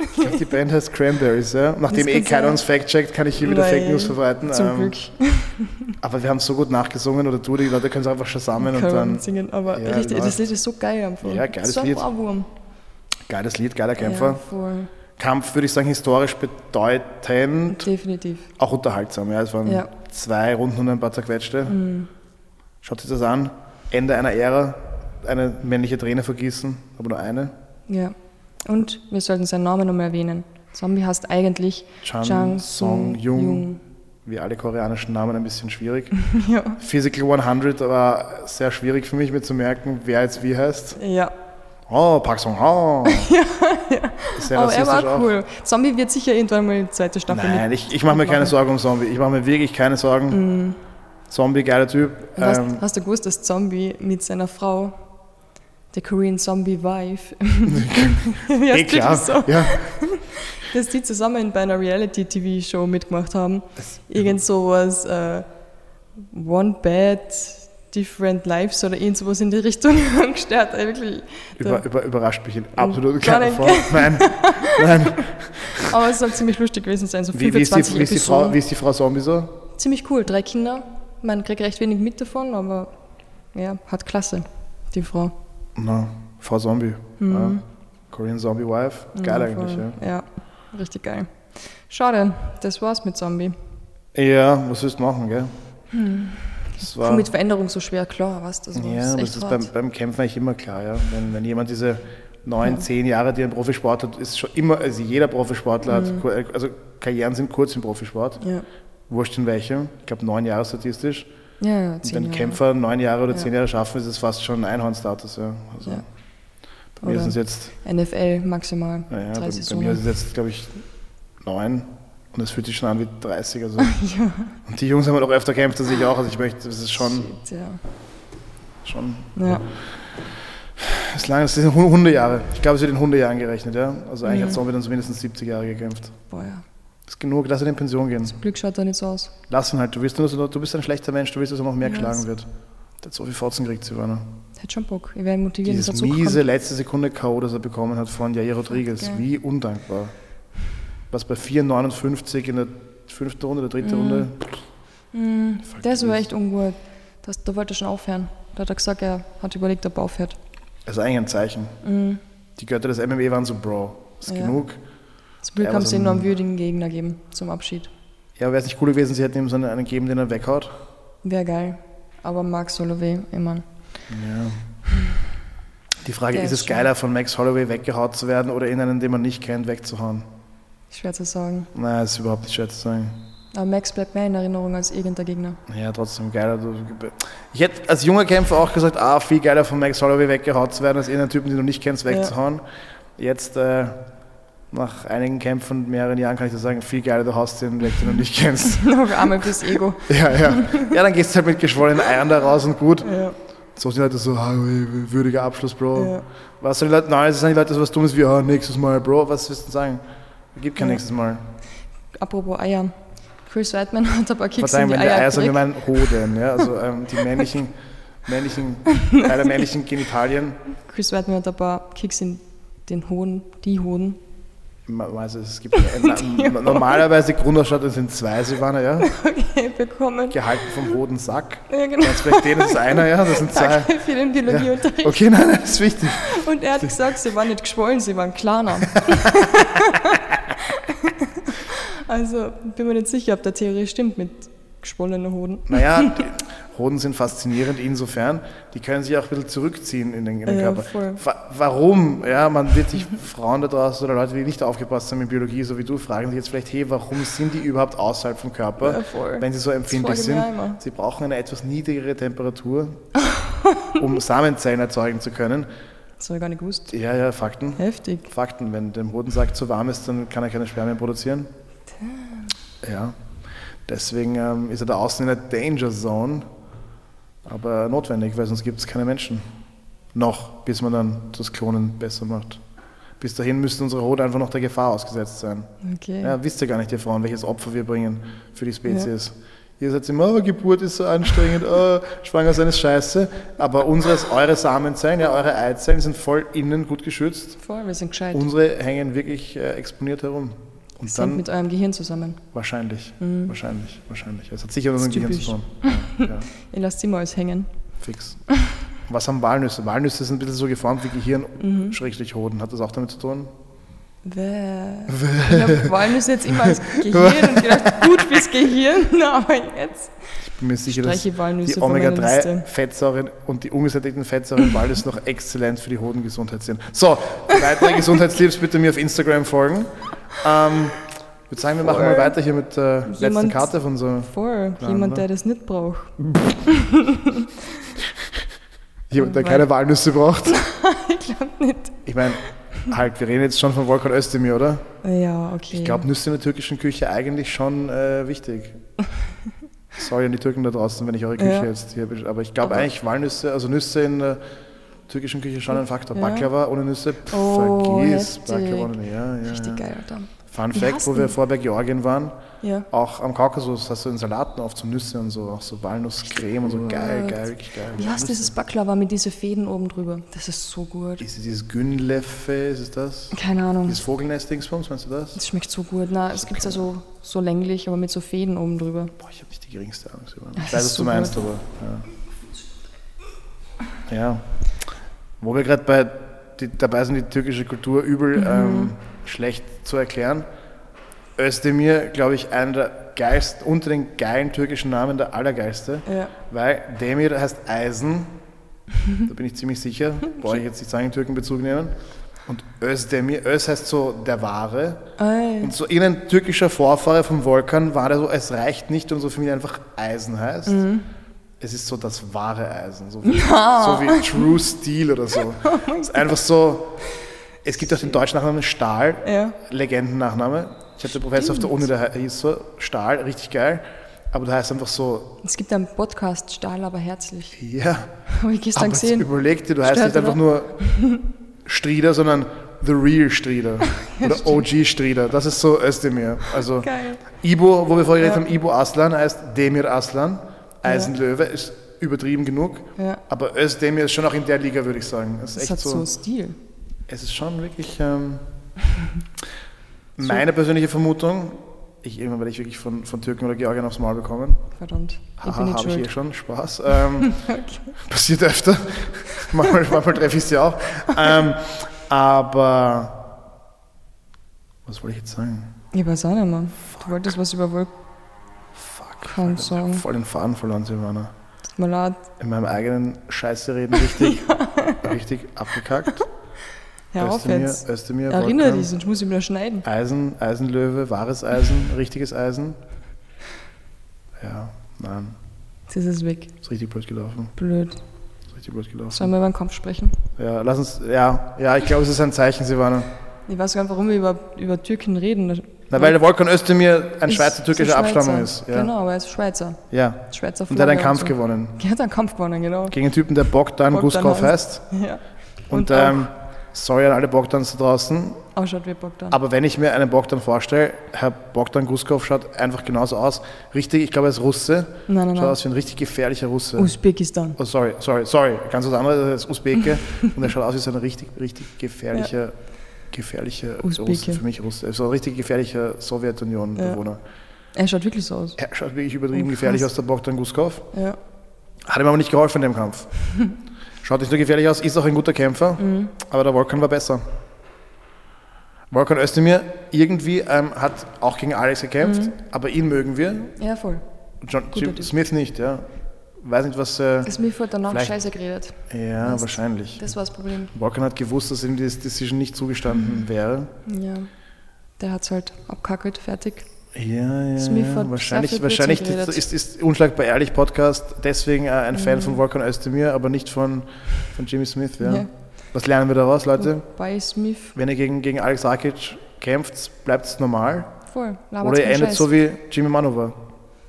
Ich glaube, die Band heißt Cranberries, ja. Nachdem Das eh keiner uns fact-checkt, kann ich hier wieder Fake News verbreiten. Zum Ähm, Glück. [LAUGHS] Aber wir haben so gut nachgesungen oder du, die Leute können es einfach zusammen und Kann man dann singen, aber Ja, richtig, das. Lied ist so geil einfach. Ja, geiles so Lied. Ohrwurm. geiles Lied, geiler Ja, Kämpfer. voll. Kampf würde ich sagen historisch bedeutend, Definitiv. auch unterhaltsam. Ja, es waren Ja. zwei Runden und ein paar zerquetschte. Mhm. Schaut sich das an. Ende einer Ära, eine männliche Träne vergießen, aber nur eine. Ja. Und wir sollten seinen Namen nochmal erwähnen. Zombie heißt eigentlich Chan Jang Song Jung. Jung. Wie alle koreanischen Namen ein bisschen schwierig. [LAUGHS] Ja. Physical 100 war sehr schwierig für mich mir zu merken, wer jetzt wie heißt. ja. Oh, Park Song Ha. [LAUGHS] ja, [LAUGHS] Sehr Aber er rassistisch war auch. cool. Zombie wird sicher irgendwann mal die zweite Staffel Nein, ich, ich mache mir keine Sorgen um Zombie. Ich mache mir wirklich keine Sorgen. Zombie, geiler Typ. Hast, Ähm, hast du gewusst, dass Zombie mit seiner Frau, der Korean Zombie Wife, [LAUGHS] eh heißt klar. wirklich so, Ja. [LAUGHS] dass die zusammen bei einer Reality-TV-Show mitgemacht haben. Irgend sowas, äh, One Bad, Different Lives oder irgend sowas in die Richtung [LAUGHS] gestört. Ey, wirklich. Über, über, überrascht mich in absolut keiner. Form. Nein, [LAUGHS] nein. Aber es soll ziemlich lustig gewesen sein, so Wie, wie, ist die, 25 wie, ist die Episoden. Frau, wie ist die Frau Zombie so? Ziemlich cool, drei Kinder. Man kriegt recht wenig mit davon, aber ja, hat Klasse, die Frau. Na, Frau Zombie. Ja. Korean Zombie Wife. Geil Mhm, eigentlich, ja. Ja, richtig geil. Schade, das war's mit Zombie. Ja, was willst du machen, gell? Das war, mit Veränderung so schwer, klar, was das war. ja, ist aber echt das ist beim, beim Kämpfen eigentlich immer klar, ja. Wenn, wenn jemand diese neun, zehn Jahre, die ein Profisport hat, ist schon immer, also jeder Profisportler Mhm. hat, kur- also Karrieren sind kurz im Profisport. ja. Wurscht in welchem. Ich glaube neun Jahre statistisch. Ja, ja, Und zehn wenn Jahre. Kämpfer neun Jahre oder Ja. zehn Jahre schaffen, ist es fast schon Einhornstatus, ja. Also Ja. bei mir sind es jetzt, NFL maximal. drei bei, bei mir ist es jetzt, glaube ich, neun. Und es fühlt sich schon an wie 30. Also. [LAUGHS] Und die Jungs haben halt auch öfter gekämpft als ich auch. Also ich möchte, das ist schon, Shit, ja. schon Ja. das ist lang, das sind Hun- Hundejahre. Ich glaube, es wird in Hundejahren gerechnet, ja. Also eigentlich Mhm. hat Zombie dann zumindest 70 Jahre gekämpft. Boah, ja. ist genug, lass ihn in Pension gehen. Glück schaut da nicht so aus. Lass ihn halt, du, willst nur, du bist ein schlechter Mensch, du willst, dass er noch mehr Ja, geschlagen das- wird. Der hat so viel Fotzen gekriegt, Silvana. Hätte schon Bock. Ich werde ihn motivieren, dass er Dieses miese letzte Sekunde K.O., das er bekommen hat von Jair Rodriguez. Wie undankbar. Was bei 4,59 in der fünften Runde, der dritten Runde. Fuck Das war echt ungut. Das, da wollte er schon aufhören. Da hat er gesagt, er hat überlegt, ob er aufhört. Das ist eigentlich ein Zeichen. Die Götter des MMA waren so, Bro, ist Ja. genug. Zum Glück Ja, haben sie ihm noch einen würdigen Gegner gegeben zum Abschied. Ja, wäre es nicht cool gewesen, sie hätten ihm so einen, einen gegeben, den er weghaut. Wäre geil. Aber Max Holloway, immer. Ja. Die Frage, Der ist ist es geiler, von Max Holloway weggehaut zu werden oder in einen, den man nicht kennt, wegzuhauen? Schwer zu sagen. Nein, ist überhaupt nicht schwer zu sagen. Aber Max bleibt mehr in Erinnerung als irgendein Gegner. Ja, trotzdem geiler. Ich hätte als junger Kämpfer auch gesagt, ah, viel geiler von Max Holloway weggehaut zu werden, als irgendeinen Typen, den du nicht kennst, wegzuhauen. Jetzt, äh, nach einigen Kämpfen, mehreren Jahren, kann ich dir sagen, viel geiler, du haust den weg, den du nicht kennst. [LAUGHS] Noch einmal fürs Ego. [LAUGHS] ja, ja. Ja, dann gehst du halt mit geschwollenen Eiern da raus und gut. Ja. So sind die Leute so, ah, würdiger Abschluss, Bro. Ja. Was sollen die Leute, nein, es sind die Leute so was Dummes wie, ah, nächstes Mal, Bro, was willst du sagen? Gibt kein Ja. nächstes Mal. Apropos Eier. Chris Weidman [LAUGHS] hat ein paar Kicks Verzeihung, in die Eier Eier sind, wir meinen Hoden, ja, also ähm, die männlichen, [LAUGHS] männlichen, Teile männlichen Genitalien. Chris Weidman hat ein paar Kicks in den Hoden, die Hoden. Weiß es, gibt na, [LAUGHS] normalerweise Grundausstattung sind zwei Silvaner, ja, bekommen. gehalten vom Hodensack. Ja, genau. Ganz vielleicht den ist einer, ja, das sind zwei. Danke für den Biologieunterricht. Okay, nein, das ist wichtig. Und er hat gesagt, sie waren nicht geschwollen, sie waren kleiner. Also bin mir nicht sicher, ob der Theorie stimmt mit geschwollenen Hoden. Naja, [LAUGHS] Hoden sind faszinierend insofern, die können sich auch ein bisschen zurückziehen in den, in den Ja, Körper. voll. Wa- Warum? Ja, man wird sich Frauen da draußen oder Leute, die nicht aufgepasst haben in Biologie, so wie du, fragen sich jetzt vielleicht, hey, warum sind die überhaupt außerhalb vom Körper, Ja, wenn sie so empfindlich sind? Sie brauchen eine etwas niedrigere Temperatur, um [LAUGHS] Samenzellen erzeugen zu können. Das habe ich gar nicht gewusst. Ja, ja, Fakten. Heftig. Fakten, wenn dem Hodensack zu warm ist, dann kann er keine Spermien produzieren. Ja, deswegen ähm, ist er da außen in der Danger Zone, aber notwendig, weil sonst gibt es keine Menschen. Noch, bis man dann das Klonen besser macht. Bis dahin müssten unsere Hoden einfach noch der Gefahr ausgesetzt sein. Okay. Ja, wisst ihr gar nicht, ihr Frauen, welches Opfer wir bringen für die Spezies. Ihr seid immer, oh, Geburt ist so anstrengend, oh, schwanger sein ist scheiße. Aber unseres, eure Samenzellen, ja, eure Eizellen sind voll innen gut geschützt. Voll, wir sind gescheit. Unsere hängen wirklich äh, exponiert herum. Und sind dann mit eurem Gehirn zusammen. wahrscheinlich, wahrscheinlich, wahrscheinlich. Es hat sicher Das mit dem Gehirn zu tun. Ja, ja, [LAUGHS] Ihr lasst mal alles hängen. fix. [LAUGHS] Was haben Walnüsse? Walnüsse sind ein bisschen so geformt wie Gehirn, Mhm. Schrägstrich Hoden. Hat das auch damit zu tun? Bäh. Ich habe Walnüsse jetzt immer als Gehirn und gedacht, [LAUGHS] gut fürs Gehirn, aber jetzt. Ich bin mir sicher, dass die von meiner Liste. Omega-3-Fettsäuren und die ungesättigten Fettsäuren Walnüsse noch exzellent für die Hodengesundheit sind. So, weitere Gesundheitstipps bitte mir auf Instagram folgen. Ähm, ich würde sagen, wir machen mal weiter hier mit der letzten Jemand- Karte von so Voll, Plan, jemand, oder? der das nicht braucht. [LAUGHS] jemand, der keine Walnüsse braucht. [LAUGHS] Ich glaube nicht. Ich meine, halt, wir reden jetzt schon von Volkan Özdemir, oder? Ja, okay. Ich glaube, Nüsse in der türkischen Küche eigentlich schon äh, wichtig. [LAUGHS] Sorry an die Türken da draußen, wenn ich eure Küche Ja. jetzt hier Aber ich glaube eigentlich Walnüsse, also Nüsse in der türkischen Küche schon ein Faktor. Ja. Baklava ohne Nüsse, pff, Oh, vergiss. Baklava ohne ja, ja, Richtig geil, Alter. Fun Wie Fact, wo wir vorher bei Georgien waren, Ja. auch am Kaukasus hast du in Salaten oft so Nüsse und so, auch so Walnusscreme und so. Geil, geil, wirklich geil. Wie heißt dieses Baklava mit diesen Fäden oben drüber? Das ist so gut. Ist es dieses Günleffe, ist es das? Keine Ahnung. Dieses Vogelnest-Dingsbums, meinst du das? Das schmeckt so gut. Na, es gibt ja so, so länglich, aber mit so Fäden oben drüber. Boah, ich habe nicht die geringste. Das Ich weiß, was so du meinst, gut. aber. Ja. ja. Wo wir gerade bei die, dabei sind, die türkische Kultur übel Mhm. ähm, schlecht zu erklären. Özdemir, glaube ich, einer der geilsten, unter den geilen türkischen Namen der allergeilste. Ja. Weil Demir heißt Eisen, [LAUGHS] da bin ich ziemlich sicher, brauche ich jetzt nicht sagen, Türkenbezug nehmen. Und Özdemir, Öz heißt so der Wahre. Ey. Und so irgendein türkischer Vorfahre vom Vulkan war da so, es reicht nicht, wenn unsere Familie einfach Eisen heißt. Mhm. Es ist so das wahre Eisen, so [LAUGHS] wie, so wie True Steel oder so. [LAUGHS] Oh es ist einfach so, es gibt auch den deutschen Nachnamen Stahl, Ja. Legenden-Nachname. Ich hatte einen Professor auf der Uni, der hieß so Stahl, richtig geil. Aber der heißt einfach so, Es gibt einen Podcast, Stahl, aber herzlich. ja. [LAUGHS] Habe ich gestern Aber gesehen. überleg dir, du heißt nicht einfach nur Strieder, sondern The Real Strieder. Oder OG Strieder. Das ist so Özdemir. Also Geil. Ibo, wo wir vorher Ja. geredet haben, Ibo Aslan heißt Demir Aslan. Eisenlöwe ist übertrieben genug. Ja. Aber Özdemir ist schon auch in der Liga, würde ich sagen. Das ist Das hat so. so Stil. Es ist schon wirklich ähm, meine persönliche Vermutung. Ich irgendwann werde ich wirklich von, von Türken oder Georgien aufs Maul bekommen. Verdammt. Haha, habe ich eh schon. Spaß. Ähm, [LAUGHS] Passiert öfter. [LAUGHS] manchmal manchmal treffe ich sie auch. Ähm, aber was wollte ich jetzt sagen? Ich weiß auch nicht mehr. Du wolltest was über Vulkan Fuck. Ich sagen. voll den Faden verloren, Silvana. Tut mir leid. In meinem eigenen Scheiße reden richtig, [LAUGHS] richtig abgekackt. Hör auf Özdemir, jetzt. Özdemir, Erinnere Volkan. dich, sonst muss ich wieder schneiden. Eisen, Eisenlöwe, wahres Eisen, richtiges Eisen. Ja, nein, Jetzt ist es weg. ist richtig blöd gelaufen. Blöd. Ist richtig blöd gelaufen. Sollen wir über den Kampf sprechen? Ja, lass uns, ja, ja, ich glaube, es ist ein Zeichen, Silvana. Ich weiß gar nicht, warum wir über, über Türken reden. Na, weil der Volkan Özdemir ein schweizertürkischer. Abstammung ist. Ja. Genau, aber er ist Schweizer. ja. Schweizer Und der hat einen Kampf so. gewonnen. [LAUGHS] Er hat einen Kampf gewonnen, genau. Gegen einen Typen, der Bogdan, Bogdan Guskov heißt. heißt. [LAUGHS] Ja. Und, Und, ähm, sorry an alle Bogdans da draußen, auch ausschaut wie Bogdan. aber wenn ich mir einen Bogdan vorstelle, Herr Bogdan Guskov schaut einfach genauso aus. Richtig, ich glaube, er ist Russe. Nein, nein, Schaut nein. aus wie ein richtig gefährlicher Russe. Usbekistan. Oh, sorry, sorry, sorry. Ganz was anderes, er ist Usbeke [LAUGHS] und er schaut aus wie so ein richtig, richtig gefährlicher, gefährlicher Usbeke. Russe, für mich Russe. So ein richtig gefährlicher Sowjetunion-Bewohner. Er schaut wirklich so aus. Er schaut wirklich übertrieben Oh, gefährlich aus, der Bogdan Guskov. Ja. Hat ihm aber nicht geholfen in dem Kampf. [LAUGHS] Schaut nicht nur gefährlich aus, ist auch ein guter Kämpfer, Mhm. aber der Volkan war besser. Volkan Özdemir irgendwie ähm, hat auch gegen Alex gekämpft, aber ihn mögen wir. ja, voll. John Guter. Smith nicht, ja. Weiß nicht, was. Äh, Smith hat danach scheiße geredet. ja, Was? wahrscheinlich. Das war das Problem. Volkan hat gewusst, dass ihm die Decision nicht Mhm. zugestanden wäre. Ja. Der hat es halt abkackelt, fertig. Ja, ja, Smith hat ja. wahrscheinlich, wahrscheinlich ist, ist Unschlagbar Ehrlich Podcast deswegen äh, ein Fan Mhm. von Volkan Özdemir, aber nicht von, von Jimmy Smith. Ja. Ja. Was lernen wir daraus, Leute? Bei Smith, Wenn ihr gegen, gegen Alex Rakic kämpft, bleibt es normal. voll. Labert Oder ihr endet Scheiß. so wie Jimmy Manova.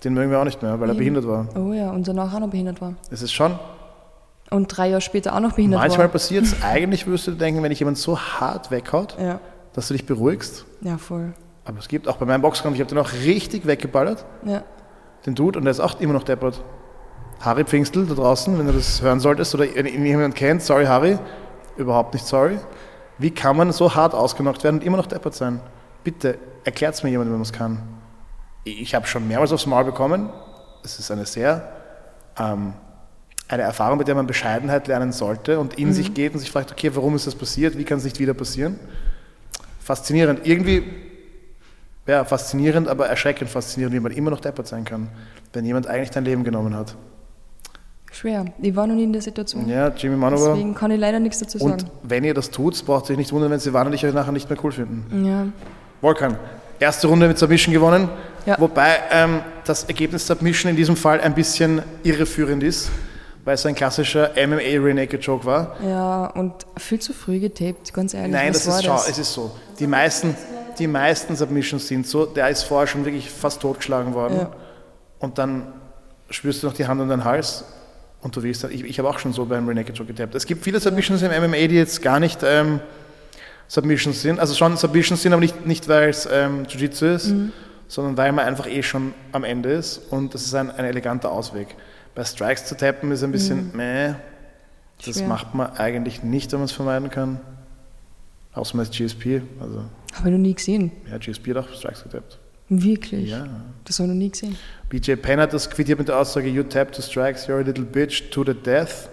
Den mögen wir auch nicht mehr, weil er behindert war. Oh ja, und danach auch noch behindert war. Es ist schon, Und drei Jahre später auch noch behindert manchmal war. passiert es, [LAUGHS] eigentlich würdest du denken, wenn dich jemand so hart weghaut, Ja, dass du dich beruhigst. ja, voll. Aber es gibt auch bei meinem Boxkampf, ich habe den auch richtig weggeballert, Ja, den Dude, und der ist auch immer noch deppert. Harry Pfingstel da draußen, wenn du das hören solltest oder ihn jemand kennt, sorry Harry, überhaupt nicht sorry. Wie kann man so hart ausgenockt werden und immer noch deppert sein? Bitte, erklärt es mir jemand, wenn man es kann. Ich habe schon mehrmals aufs Maul bekommen. Es ist eine sehr, ähm, eine Erfahrung, mit der man Bescheidenheit lernen sollte und in sich geht und sich fragt, okay, warum ist das passiert? Wie kann es nicht wieder passieren? Faszinierend. Irgendwie, ja, faszinierend, aber erschreckend faszinierend, wie man immer noch deppert sein kann, wenn jemand eigentlich dein Leben genommen hat. schwer. Ich war noch nie in der Situation. Ja, Jimmy Manova. Deswegen kann ich leider nichts dazu Und sagen. wenn ihr das tut, braucht ihr euch nicht wundern, wenn Silvana und ich euch nachher nicht mehr cool finden. Ja, Volkan, erste Runde mit Submission gewonnen, Ja. wobei ähm, das Ergebnis Submission in diesem Fall ein bisschen irreführend ist, weil es ein klassischer MMA Rear Naked Joke war. ja, und viel zu früh getaped, ganz ehrlich. Nein, das ist, schau, das? es ist so. Die meisten, die meisten Submissions sind so, der ist vorher schon wirklich fast totgeschlagen worden Ja. und dann spürst du noch die Hand um den Hals und du willst dann, ich, ich habe auch schon so beim Rear Naked Joke getappt. Es gibt viele Submissions im MMA, die jetzt gar nicht ähm, Submissions sind, also schon Submissions sind, aber nicht, nicht weil es ähm, Jiu-Jitsu ist, Mhm. Sondern weil man einfach eh schon am Ende ist und das ist ein, ein eleganter Ausweg. Bei Strikes zu tappen ist ein bisschen meh, das Mhm. Schwer. macht man eigentlich nicht, wenn man es vermeiden kann. Außer man ist GSP, also Habe ich noch nie gesehen. ja, GSP hat auch Strikes getappt. Wirklich. Ja. Das habe ich noch nie gesehen. BJ Penn hat das quittiert mit der Aussage, you tap to strikes, you're a little bitch to the death.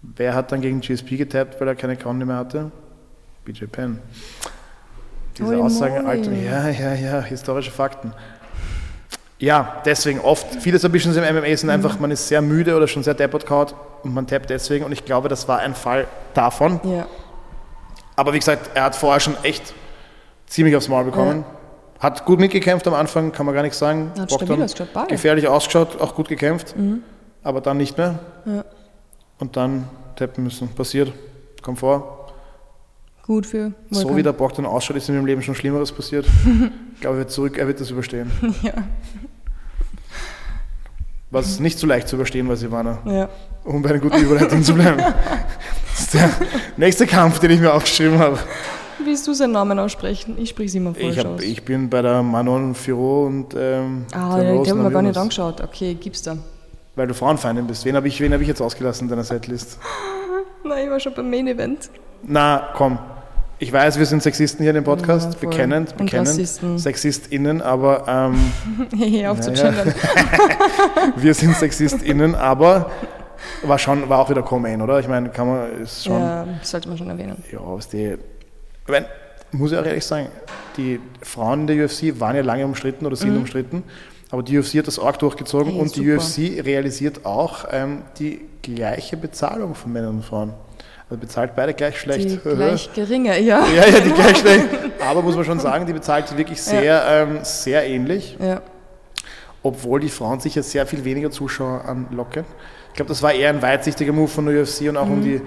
Wer hat dann gegen GSP getappt, weil er keine Conny mehr hatte? BJ Penn. Diese Holy Aussagen. Alter, ja, ja, ja, historische Fakten. Ja, deswegen oft, viele Submissions im MMA Mhm. sind einfach, man ist sehr müde oder schon sehr deppert kaut und man tappt deswegen und ich glaube, das war ein Fall davon. Ja, Aber wie gesagt, er hat vorher schon echt ziemlich aufs Maul bekommen. Hat gut mitgekämpft am Anfang, kann man gar nichts sagen. Hat stabil ausgeschaut, beide. Gefährlich ausgeschaut, auch gut gekämpft. Aber dann nicht mehr. Ja. Und dann tappen müssen. Passiert. Kommt vor. Gut für So Volkan. wie der Bogdan ausschaut, ist in meinem Leben schon Schlimmeres passiert. [LAUGHS] ich glaube, er wird zurück, er wird das überstehen. [LAUGHS] Ja, Was nicht so leicht zu überstehen war, Silvana. ja. Um bei einer guten Überleitung zu bleiben. [LAUGHS] Das ist der nächste Kampf, den ich mir aufgeschrieben habe. Wie willst du seinen Namen aussprechen? Ich spreche es immer falsch Ich, hab, aus. ich bin bei der Manon Firo und ähm, ah, ja, den haben wir gar nicht angeschaut. Okay, gib's da. Weil du Frauenfeindin bist. Wen habe ich, wen hab ich jetzt ausgelassen in deiner Setlist? Nein, ich war schon beim Main Event. Na, komm. Ich weiß, wir sind Sexisten hier in dem Podcast. Ja, voll. bekennend, Und bekennend. Rassisten. SexistInnen, aber ähm, [LAUGHS] Hey, auf zu Naja. [LAUGHS] wir sind SexistInnen, aber war schon, war auch wieder Co-Main, oder? Ich meine, kann man, ist schon, ja, Ja, sollte man schon erwähnen. was die, mein, muss ich auch ehrlich sagen, die Frauen in der UFC waren ja lange umstritten oder sind umstritten, aber die UFC hat das arg durchgezogen Hey, und die super. UFC realisiert auch ähm, die gleiche Bezahlung von Männern und Frauen. Also bezahlt beide gleich schlecht. Die [LAUGHS] gleich geringe, ja. [LAUGHS] Ja, ja, die gleich schlecht. Aber muss man schon sagen, die bezahlt sie wirklich sehr, ähm, sehr ähnlich, Ja, obwohl die Frauen sicher sehr viel weniger Zuschauer anlocken. Ich glaube, das war eher ein weitsichtiger Move von der UFC und auch Mhm. um die,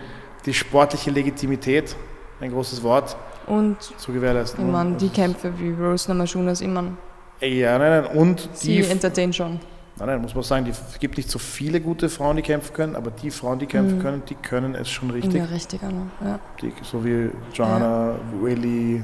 die sportliche Legitimität, ein großes Wort, und zu gewährleisten. ich meine, die Kämpfe wie Rose Namajunas, ich meine, Ja, nein, nein. Und sie die, entertain schon. Nein, nein, muss man sagen, die- es gibt nicht so viele gute Frauen, die kämpfen können, aber die Frauen, die kämpfen können, die können es schon richtig. Ja, richtig, Anna. Ja. Die, so wie Joanna, Willy,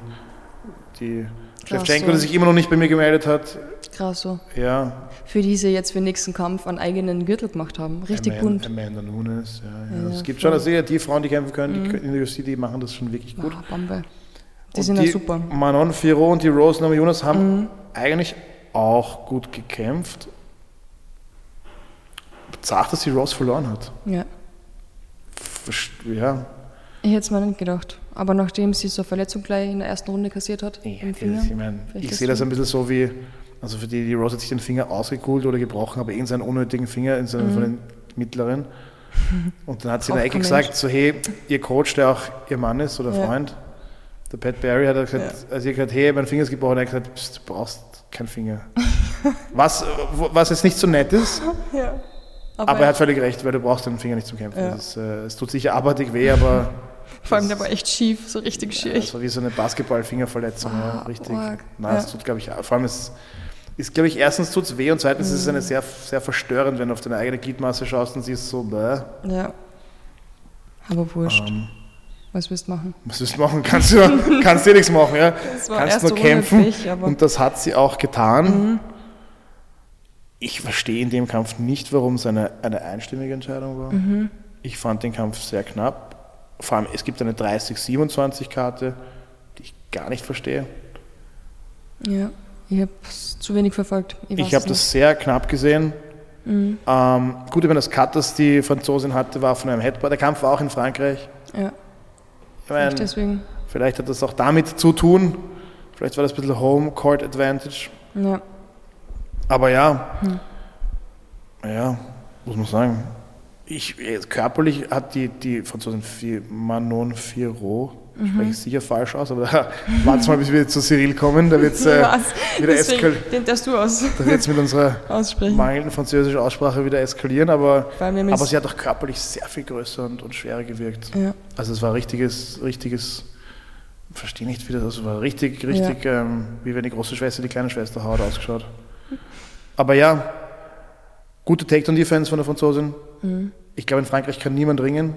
die Krass, Shevchenko, so. die sich immer noch nicht bei mir gemeldet hat. Krass so. Ja, Für die sie jetzt für den nächsten Kampf einen eigenen Gürtel gemacht haben. Richtig Amanda, bunt. Amanda Nunes, ja, ja. Ja, es gibt voll. Mhm. schon, also ja, die Frauen, die kämpfen können, die können in der UFC, die machen das schon wirklich gut. Ah, Bombe. Die Und sind ja super. Manon Firo und die Rose Namajunas haben Mhm. eigentlich auch gut gekämpft. Zart, dass die Rose verloren hat. Ja. Ja, Ich hätte es mir nicht gedacht. Aber nachdem sie so eine Verletzung gleich in der ersten Runde kassiert hat, Ja, Finger, ich mein, ich sehe das ein bisschen so wie, also für die, die Rose hat sich den Finger ausgekugelt oder gebrochen, aber in seinen unnötigen Finger, in seinen von den mittleren. Und dann hat sie in der Ecke gesagt, so hey, ihr Coach, der auch ihr Mann ist oder Ja. Freund, der Pat Barry hat gesagt, als ihr gesagt, hey, mein Finger ist gebrochen, hat er gesagt, Psst, du brauchst keinen Finger. [LAUGHS] was, was jetzt nicht so nett ist, ja. Aber, er hat völlig recht, weil du brauchst den Finger nicht zum Kämpfen. Ja. Ist, äh, es tut sicher abartig weh, aber [LAUGHS] vor allem der war echt schief, so richtig Ja, schief. das war wie so eine Basketball-Fingerverletzung, ja, Ah, richtig. arg. Nein, Ja. es tut, glaube ich, vor allem es ist, glaube ich, erstens tut es weh und zweitens ist es Mhm. eine sehr, sehr verstörend, wenn du auf deine eigene Gliedmaße schaust und siehst so, bäh, Ja. Aber wurscht. ähm, Was willst du machen? was willst du machen? Kannst du [LAUGHS] kannst dir nichts machen, ja. Kannst nur kämpfen Pech, aber- Mhm. und das hat sie auch getan. Ich verstehe in dem Kampf nicht, warum es eine, eine einstimmige Entscheidung war. Mhm. Ich fand den Kampf sehr knapp. Vor allem, es gibt eine 30-27-Karte, die ich gar nicht verstehe. Ja. Ich habe es zu wenig verfolgt. Ich, Ich habe das sehr knapp gesehen. Mhm. Ähm, gut, ich meine, das Cut, das die Franzosin hatte, war von einem Headbutt. Der Kampf war auch in Frankreich. Ja, Ich vielleicht meine, deswegen. vielleicht hat das auch damit zu tun. Vielleicht war das ein bisschen Home Court Advantage. Ja. Aber ja, Hm. ja, muss man sagen. Ich, äh, körperlich hat die, die Franzosin Fi- Manon Firo, Mhm. spreche ich sicher falsch aus, aber [LAUGHS] da, warte mal, bis wir zu Cyril kommen. Da wird es [LAUGHS] äh, wieder Deswegen, eskal den darfst du aus, da wird's mit unserer [LAUGHS] mangelnden französischen Aussprache wieder eskalieren, aber, aber sie hat auch körperlich sehr viel größer und, und schwerer gewirkt. Ja. Also es war richtiges, richtiges, verstehe nicht wie das, also war richtig, richtig, ähm, wie wenn die große Schwester die kleine Schwester haut ausgeschaut. Aber ja, gute Takedown-Defense von der Franzosin. Mhm. Ich glaube, in Frankreich kann niemand ringen.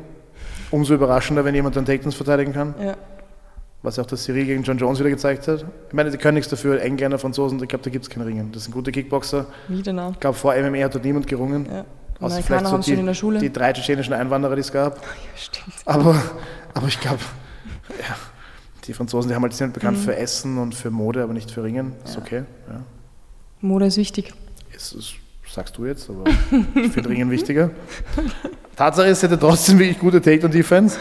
Umso überraschender, wenn jemand dann Takedowns verteidigen kann. Ja. Was auch das Cyril gegen John Jones wieder gezeigt hat. Ich meine, die können nichts dafür. Engländer, Franzosen, ich glaube, da gibt es kein Ringen. Das sind gute Kickboxer. Wieder nah. Ich glaube, vor MMA hat dort niemand gerungen. Ja. Außer vielleicht so die, in der Schule. die drei tschetschenischen Einwanderer, die es gab. [LAUGHS] ja, stimmt. Aber, aber ich glaube, ja, die Franzosen, die haben halt sind bekannt Mhm. für Essen und für Mode, aber nicht für Ringen. Ist okay. Ja. Mode ist wichtig. Ist, ist, sagst du jetzt, aber ich finde Ringen wichtiger. Tatsache ist, sie hatte trotzdem wirklich gute Takedown-Defense.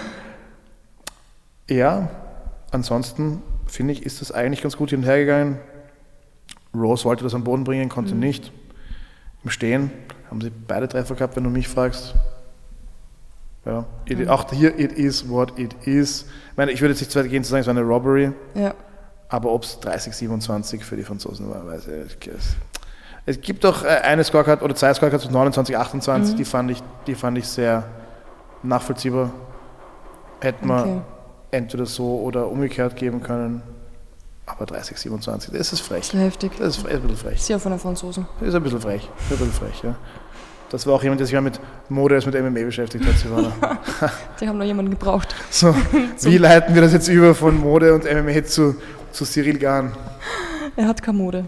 Ja, ansonsten finde ich, ist das eigentlich ganz gut hin und her gegangen. Rose wollte das am Boden bringen, konnte Mhm. nicht. Im Stehen haben sie beide Treffer gehabt, wenn du mich fragst. Ja, it, Mhm. auch hier, it is what it is. Ich meine, ich würde jetzt nicht zu weit gehen zu sagen, es war eine Robbery, Ja. Aber ob es 30-27 für die Franzosen war, weiß ich nicht. Es- gibt doch äh, eine Scorecard oder zwei Scorecards mit 29-28, Mhm. die, fand ich, die fand ich sehr nachvollziehbar. Hätten wir Okay. entweder so oder umgekehrt geben können. Aber 30-27, das ist frech. So heftig. Das ist, ist ein bisschen frech. Sehr von den Franzosen. Das ist ein bisschen frech. Ist ein bisschen frech, ja. Das war auch jemand, der sich mal mit Mode als mit MMA beschäftigt hat, Silvana. [LAUGHS] Die haben noch jemanden gebraucht. So, [LAUGHS] wie leiten wir das jetzt über von Mode und MMA zu, zu Cyril Gahn? Er hat keine Mode.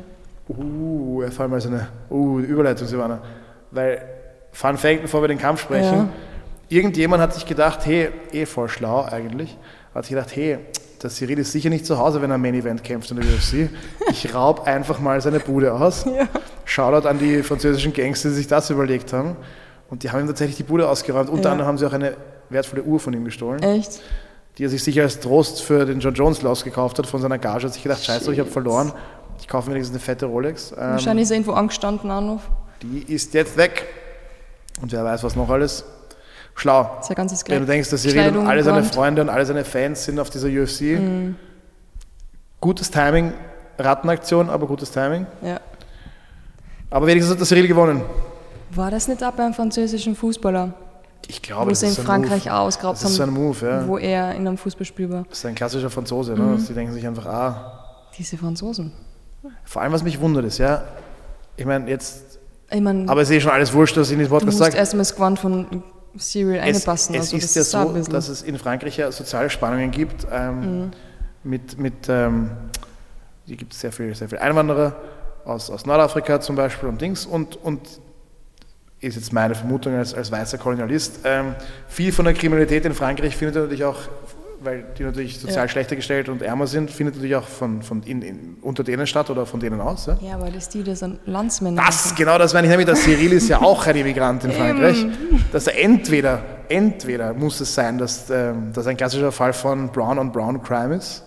Uh, vor allem mal so eine uh, Überleitung, Silvana. Weil, Fun Fact, bevor wir den Kampf sprechen, Ja. irgendjemand hat sich gedacht, hey, eh voll schlau eigentlich, hat sich gedacht, hey, der Cyril ist sicher nicht zu Hause, wenn er am Main Event kämpft in der UFC. Ich raub einfach mal seine Bude aus. [LAUGHS] Ja. Shoutout an die französischen Gangster, die sich das überlegt haben. Und die haben ihm tatsächlich die Bude ausgeräumt. Unter Ja. anderem haben sie auch eine wertvolle Uhr von ihm gestohlen, Echt? die er sich sicher als Trost für den John Jones Loss gekauft hat von seiner Gage. Hat sich gedacht, scheiße, ich habe verloren. Ich kaufe mir wenigstens eine fette Rolex. Ähm, Wahrscheinlich ist er irgendwo angestanden noch. die ist jetzt weg. Und wer weiß, was noch alles. Schlau. Sein ganzes Wenn du Geld. denkst, dass Cyril und alle seine. Freunde und alle seine Fans sind auf dieser UFC. Gutes Timing, Rattenaktion, aber gutes Timing. Ja. Aber wenigstens hat der Cyril gewonnen. War das nicht auch beim französischen Fußballer, Ich glaube, wo das sie in ist so ein Frankreich Move. ausgeraubt Das ist so ein haben, Move, ja. wo er in einem Fußballspiel war? Das ist ein klassischer Franzose. Ne? Mhm. Die denken sich einfach, ah. Diese Franzosen. Vor allem, was mich wundert, ist, ja, ich meine, jetzt, Ich meine, aber es ist eh schon alles wurscht, was ich in das du Podcast musst sage. erstmal das Gewand von Es, einpassen. es also ist ja so, ein dass es in Frankreich ja soziale Spannungen gibt. Ähm, Mhm. Mit, mit ähm, hier gibt es sehr viele sehr viel Einwanderer aus, aus Nordafrika zum Beispiel und Dings. Und, und ist jetzt meine Vermutung als, als weißer Kolonialist. Ähm, viel von der Kriminalität in Frankreich findet natürlich auch, weil die natürlich sozial Ja. schlechter gestellt und ärmer sind, findet natürlich auch von, von in, in, unter denen statt oder von denen aus. Ja? Ja, aber das die, das sind Landsmänner. Das, genau das meine ich nämlich. Der Cyril ist ja auch ein Immigrant in Frankreich. Dass er entweder, entweder muss es sein, dass ähm, das ein klassischer Fall von Brown on Brown Crime ist,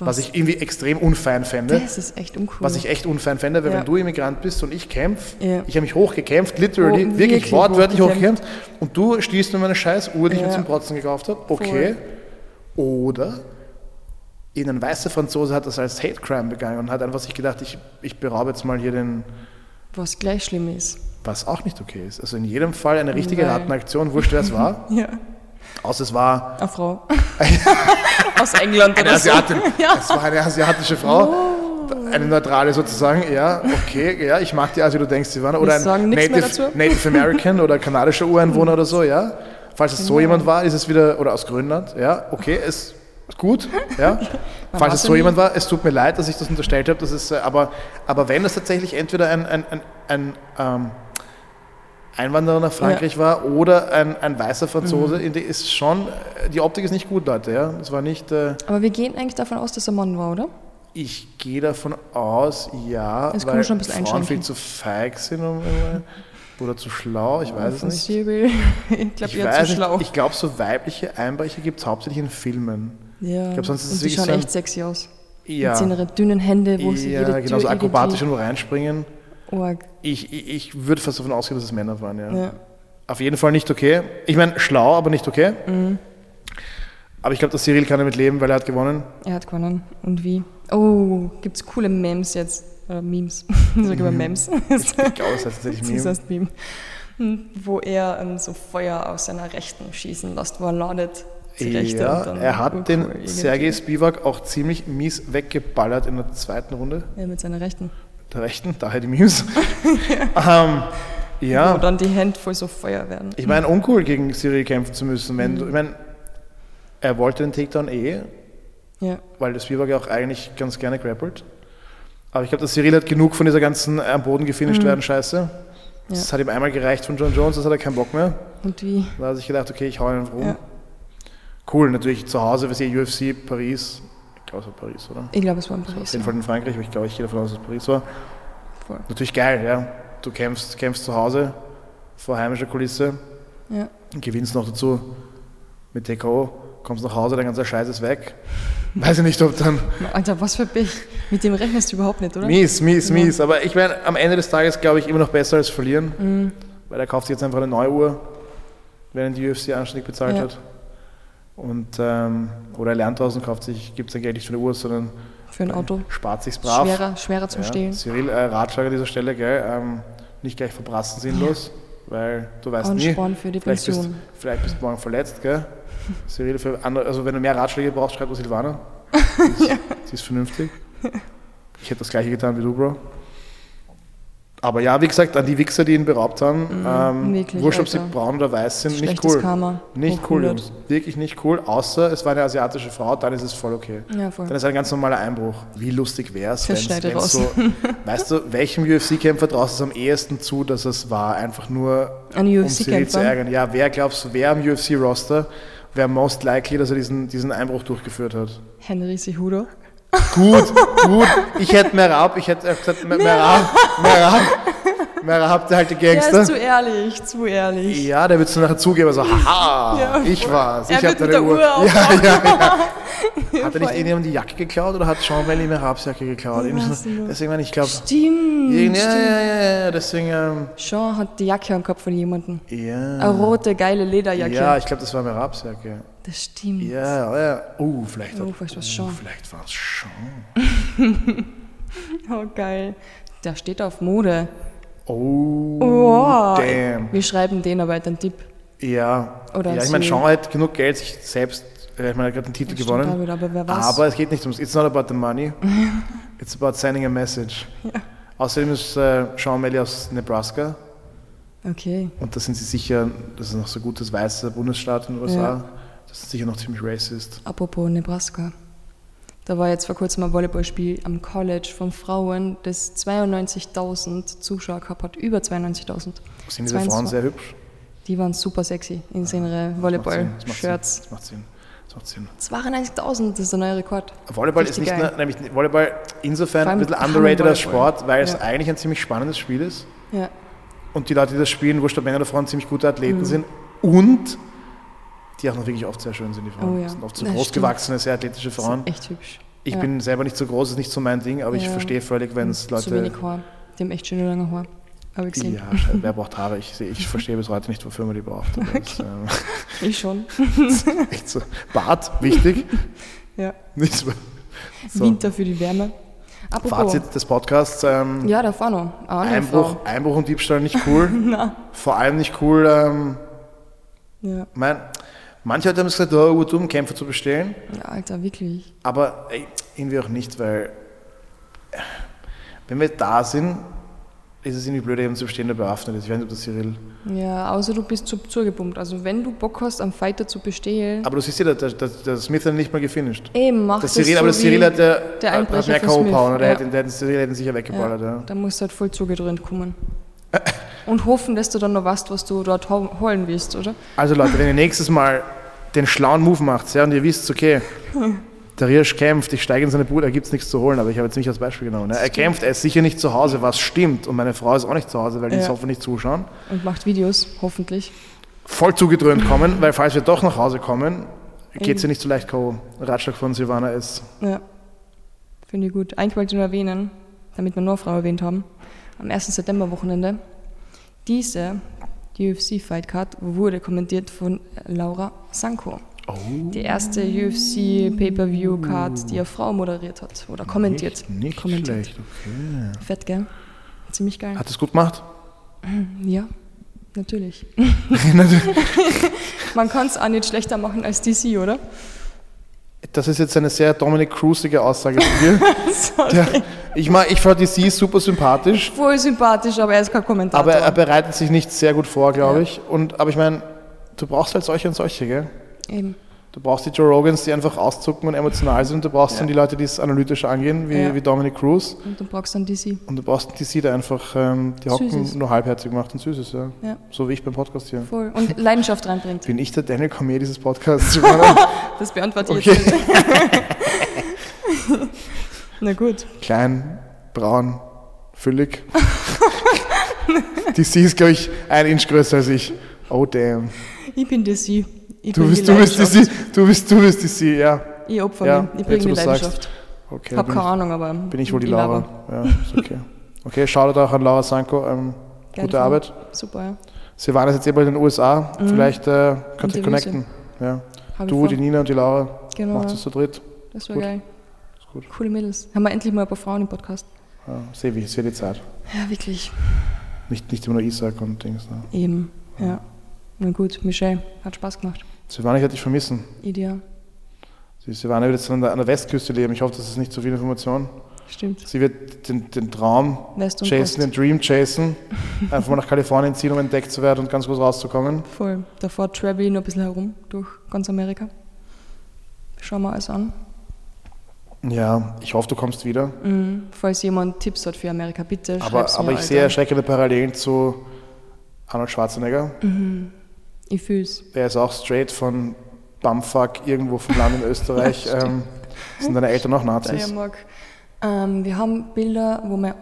was, ich irgendwie extrem unfein fände. Das ist echt uncool. Was ich echt unfein fände, weil Ja. wenn du Immigrant bist und ich kämpfe, Ja. ich habe mich hochgekämpft, literally, Oh, wirklich, wirklich wortwörtlich hochgekämpft. und du stießt mir meine scheiß Uhr, die ich Ja. mir zum Protzen gekauft habe. Okay. Oder in ein weißer Franzose hat das als Hate Crime begangen und hat einfach sich gedacht, ich, ich beraube jetzt mal hier den, Was gleich schlimm ist. was auch nicht okay ist. Also in jedem Fall eine richtige Weil- Rattenaktion, wurscht wer es war. [LAUGHS] Ja. Außer es war Eine Frau. [LAUGHS] Aus England oder so. Asiatin. [LAUGHS] Ja. Es war eine asiatische Frau. Eine neutrale sozusagen, ja, okay, ja, ich mag die, als wie du denkst, sie waren. Oder ein Native. Native American oder kanadischer Ureinwohner oder so, ja. Falls es so jemand war, ist es wieder, oder aus Grönland, ja, okay, ist gut, ja. [LAUGHS] Falls es ja so jemand war, es tut mir leid, dass ich das unterstellt habe, das ist, äh, aber, aber wenn es tatsächlich entweder ein, ein, ein, ein ähm, Einwanderer nach Frankreich war oder ein, ein weißer Franzose, Mhm. ist schon, äh, die Optik ist nicht gut, Leute, ja. Das war nicht, äh, Aber wir gehen eigentlich davon aus, dass er Mann war, oder? ich gehe davon aus, ja, Das weil schon ein Frauen viel zu feig sind um, oder zu schlau, ich weiß es nicht. [LAUGHS] Ich glaube, Ich eher zu schlau. nicht, ich glaube, so weibliche Einbrecher gibt es hauptsächlich in Filmen. ja. glaub, sonst ist es Und sie wirklich schauen so echt sexy aus. Ja, Mit seinen dünnen Händen, wo sie ja jede genau, so Tür akrobatisch irgendwie- nur reinspringen. Org. Ich, ich, ich würde fast davon ausgehen, dass es Männer waren, ja. Ja. Auf jeden Fall nicht okay. Ich meine, schlau, aber nicht okay. Mhm. Aber ich glaube, der Cyril kann damit leben, weil er hat gewonnen. Er hat gewonnen. Und wie? Oh, gibt's coole Memes jetzt? Oder Memes. [LAUGHS] Ich sag immer Memes. [LAUGHS] Ich [LAUGHS] das heißt tatsächlich Das Meme. heißt Meme. Hm, Wo er ähm, so Feuer aus seiner Rechten schießen lässt, wo er ladet. Die Rechte und Ja, er hat den. Sergei Spivak auch ziemlich mies weggeballert in der zweiten Runde. Ja, mit seiner Rechten. Der rechten, daher die Memes. ähm, Wo ja, dann die Hände voll so Feuer werden. ich meine, uncool gegen Cyril kämpfen zu müssen. Wenn Mhm. du, ich meine, er wollte den Takedown eh, Ja. weil der Spivak ja auch eigentlich ganz gerne grappelt. Aber ich glaube, der Cyril hat genug von dieser ganzen am Boden gefinisht werden Scheiße. Das hat ihm einmal gereicht von John Jones, das hat er keinen Bock mehr. Und wie? Da hat er sich gedacht, okay, ich hau ihn rum. Ja. Cool, natürlich zu Hause, wir sehen UFC, Paris. Ich glaube, es war Paris, oder? Ich glaube, es war in Auf Paris. jeden Fall in Frankreich, aber ich glaube, ich gehe davon aus, dass es Paris war. Voll. Natürlich geil, ja. Du kämpfst, kämpfst zu Hause vor heimischer Kulisse, Ja. gewinnst noch dazu mit TKO, kommst nach Hause, dein ganzer Scheiß ist weg. Weiß ich nicht, ob dann. Alter, was für Pech. Mit dem rechnest du überhaupt nicht, oder? Mies, mies, Ja. mies. Aber ich meine, am Ende des Tages glaube ich immer noch besser als verlieren, Mhm. weil er kauft sich jetzt einfach eine neue Uhr, wenn er die UFC anständig bezahlt Ja. hat. Und, ähm, oder er lernt draußen, kauft sich, gibt sein Geld nicht für eine Uhr, sondern Für ein Auto. spart sich's brav. Schwerer, schwerer zum Ja, Stehlen. Cyril, äh, Ratschlag an dieser Stelle, gell? Ähm, nicht gleich verbrassen sinnlos, weil du weißt nie. Ansporn für die Vielleicht bist, Pension. vielleicht bist du morgen verletzt, gell? Cyril, für andere, also wenn du mehr Ratschläge brauchst, schreib mir Silvana. [LAUGHS] Sie ist, sie ist vernünftig. Ich hätte das gleiche getan wie du, Bro. Aber ja, wie gesagt, an die Wichser, die ihn beraubt haben, ähm, wirklich, wurscht, ob sie braun oder weiß sind, nicht cool. Karma. Nicht cool, 100. Jungs. Wirklich nicht cool, außer es war eine asiatische Frau, dann ist es voll okay. Ja, voll. Dann ist ein ganz normaler Einbruch. Wie lustig wäre es, schneide raus. so, weißt du, welchem UFC-Kämpfer traust es am ehesten zu, dass es war? Einfach nur, Ein um Cyril zu ärgern. Ja, wer glaubst du, wer am UFC-Roster wäre most likely, dass er diesen, diesen Einbruch durchgeführt hat? Henry Cejudo. Gut, gut. Ich hätte Merab, ich hätte gesagt, Mer- Merab, Merab, Merab, der halt die Der Gangster. ist zu ehrlich, zu ehrlich. Ja, der wird es nachher zugeben, so, [LAUGHS] haha, Ja, ich war's. Er ich hab deine der Uhr Ja, ja, ja. Hat er nicht irgendjemand die Jacke geklaut oder hat Jean Melly Merabs Jacke geklaut? Deswegen, ich glaube, Stimmt, ja, ja, ja, ja, deswegen, ähm, Sean hat die Jacke am Kopf von jemandem. ja. Eine rote, geile Lederjacke. Ja, ich glaube, das war Merabs Jacke. Das stimmt. Ja, ja. Oh, vielleicht, Oh, hat- vielleicht war's Jean. vielleicht war es [LAUGHS] Jean. Oh, geil. Der steht auf Mode. Oh, Oh, damn. Wir schreiben den aber einen Tipp. Ja, Oder ja ich meine, Sean hat genug Geld, sich selbst, äh, ich meine, er hat gerade einen Titel Das stimmt gewonnen. wieder, aber wer weiß. Aber es geht nicht ums, it's not about the money, [LAUGHS] it's about sending a message. Außerdem ist äh, Sean Melly aus Nebraska okay. und da sind sie sicher, das ist noch so gutes weißer Bundesstaat in den USA, Ja. das ist sicher noch ziemlich racist. Apropos Nebraska. Da war jetzt vor kurzem ein Volleyballspiel am College von Frauen, das 92.000 Zuschauer gehabt hat. Über 92.000. Sind diese 22. Frauen sehr hübsch? Die waren super sexy in macht Sinn, Volleyball-Shirts. Das macht Sinn. Das macht Sinn. 92.000, das ist der neue Rekord. Volleyball ist Richtig nicht geil. nur, nämlich Volleyball insofern ein bisschen underrated als. Sport, weil es Ja. eigentlich ein ziemlich spannendes Spiel ist. Ja, und die Leute, die das spielen, wurscht ob Männer oder Frauen, ziemlich gute Mhm. Athleten sind und die auch noch wirklich oft sehr schön sind, die Frauen. Oh ja. Das sind oft so Das großgewachsene, sehr athletische Frauen. echt hübsch. Ich ja. bin selber nicht so groß, ist nicht so mein Ding, aber ich Ja. verstehe völlig, wenn es So Leute... wenig Haar. Die haben echt schöne lange Haar. Habe ich gesehen. ja, wer [LAUGHS] braucht Haare? Ich, ich verstehe bis heute nicht, wofür man die braucht. Aber das ähm, [LAUGHS] Ich schon. [LAUGHS] echt so. Bart, wichtig. Ja. Nicht so. So. Winter für die Wärme. Apropos. Fazit des Podcasts. Ähm, Ja, da noch. Eine andere Einbruch. Einbruch und Diebstahl nicht cool. Vor allem nicht cool. Ähm, Ja. mein, manche Leute haben gesagt, oh, urdumm, Kämpfe zu bestellen. ja, Alter, wirklich. Aber ey, irgendwie auch nicht, weil wenn wir da sind, ist es irgendwie blöd, jemanden zu bestehen, der bewaffnet ist. Ich weiß nicht, ob das Cyril. Ja, außer du bist zu, zugepumpt. Also wenn du Bock hast, am Fighter zu bestehlen, Aber du siehst ja, der, der, der Smith hat nicht mal gefinisht. eben mach Der das Cyril, so aber der Cyril hat, der, der hat mehr K.O. Power. Der, ja. hätte, der, den Cyril hätte ihn sicher weggeballert. Ja. Da musst du halt voll zugedröhnt kommen. Und hoffen, dass du dann noch weißt, was du dort ho- holen willst, oder? Also Leute, wenn ihr nächstes Mal den schlauen Move macht ja, und ihr wisst, okay, der Riersch kämpft, ich steige in seine Bude, da gibt es nichts zu holen, aber ich habe jetzt mich als Beispiel genommen. Ne? Er kämpft, er ist sicher nicht zu Hause, was stimmt. Und meine Frau ist auch nicht zu Hause, weil die Ja. ins hoffentlich zuschauen. Und macht Videos, hoffentlich. voll zugedröhnt kommen, weil falls wir doch nach Hause kommen, geht sie nicht so leicht K.O. Ratschlag von Silvana ist, Ja. Finde ich gut. Eigentlich wollte ich nur erwähnen, damit wir nur Frau erwähnt haben, am 1. September-Wochenende, diese UFC-Fight-Card wurde kommentiert von Laura Sanko. Die erste UFC Pay-Per-View-Card, die eine Frau moderiert hat oder kommentiert. nicht, nicht kommentiert. schlecht. Okay. Fett, gell? Ziemlich geil. Hat es gut gemacht? Ja, natürlich. [LAUGHS] [LAUGHS] Man kann es auch nicht schlechter machen als DC, oder? Das ist jetzt eine sehr Dominic Cruzige Aussage von dir. [LAUGHS] Der, ich mag, ich fand die sie super sympathisch, Voll sympathisch, aber er ist kein Kommentator. aber er bereitet sich nicht sehr gut vor, glaube Ja. ich. Und, aber ich meine, du brauchst halt solche und solche, gell? Eben. Du brauchst die Joe Rogans, die einfach auszucken und emotional sind. Du brauchst Ja. dann die Leute, die es analytisch angehen, wie, Ja. wie Dominic Cruz. Und du brauchst dann DC. Und du brauchst einen DC, der einfach ähm, die Hocken ist. nur halbherzig macht und süß ist, ja. Ja. So wie ich beim Podcast hier. Voll. Und Leidenschaft reinbringt. Bin ich der Daniel Cormier dieses Podcasts? [LAUGHS] Das beantworte ich Okay. jetzt. Na gut. Klein, braun, füllig. DC ist, glaube ich, ein Inch größer als ich. Oh damn. Ich bin DC. Ich Du bist, die du bist. DC, du bist, du bist DC, ja. Ich opfer Ja, mich. Ich bringe die. Leidenschaft. Okay, Hab keine ich, Ahnung, aber. bin ich wohl die ich Laura. laber. Ja, ist okay. Okay, Shoutout auch an Laura Sanko. Ähm, [LAUGHS] gute Frau. Arbeit. Super, ja. Sie waren jetzt bald in den USA. Vielleicht äh, könnt ihr connecten. Ja. Ich Du, die Nina und die Laura. Genau. Macht es zu dritt. Das war Gut. geil. Ist gut. Coole Mädels. Haben wir endlich mal ein paar Frauen im Podcast. Ja, sehe wie, sehe die Zeit. Ja, wirklich. Nicht, nicht immer nur Isaac und Dings. Ne? Eben. Ja. Na gut, Michelle. Hat Spaß gemacht. Silvana, ich werde dich vermissen. Ideal. Sie- Silvana wird jetzt an der, an der Westküste leben. Ich hoffe, das ist nicht zu viel Information. Stimmt. Sie wird den, den Traum chasen, den Dream chasen, [LAUGHS] einfach mal nach Kalifornien ziehen, um entdeckt zu werden und ganz groß rauszukommen. Voll. Davor travel ich noch ein bisschen herum durch ganz Amerika. Schauen wir alles an. Ja, ich hoffe, du kommst wieder. Mhm. Falls jemand Tipps hat für Amerika, bitte Aber, schreib's aber mir, ich Alter. sehe erschreckende Parallelen zu Arnold Schwarzenegger. Ich fühl's. Der ist auch straight von Bumfuck irgendwo vom Land in [LAUGHS] Österreich. ähm, sind deine Eltern auch Nazis? Ähm, wir haben Bilder, wo mein,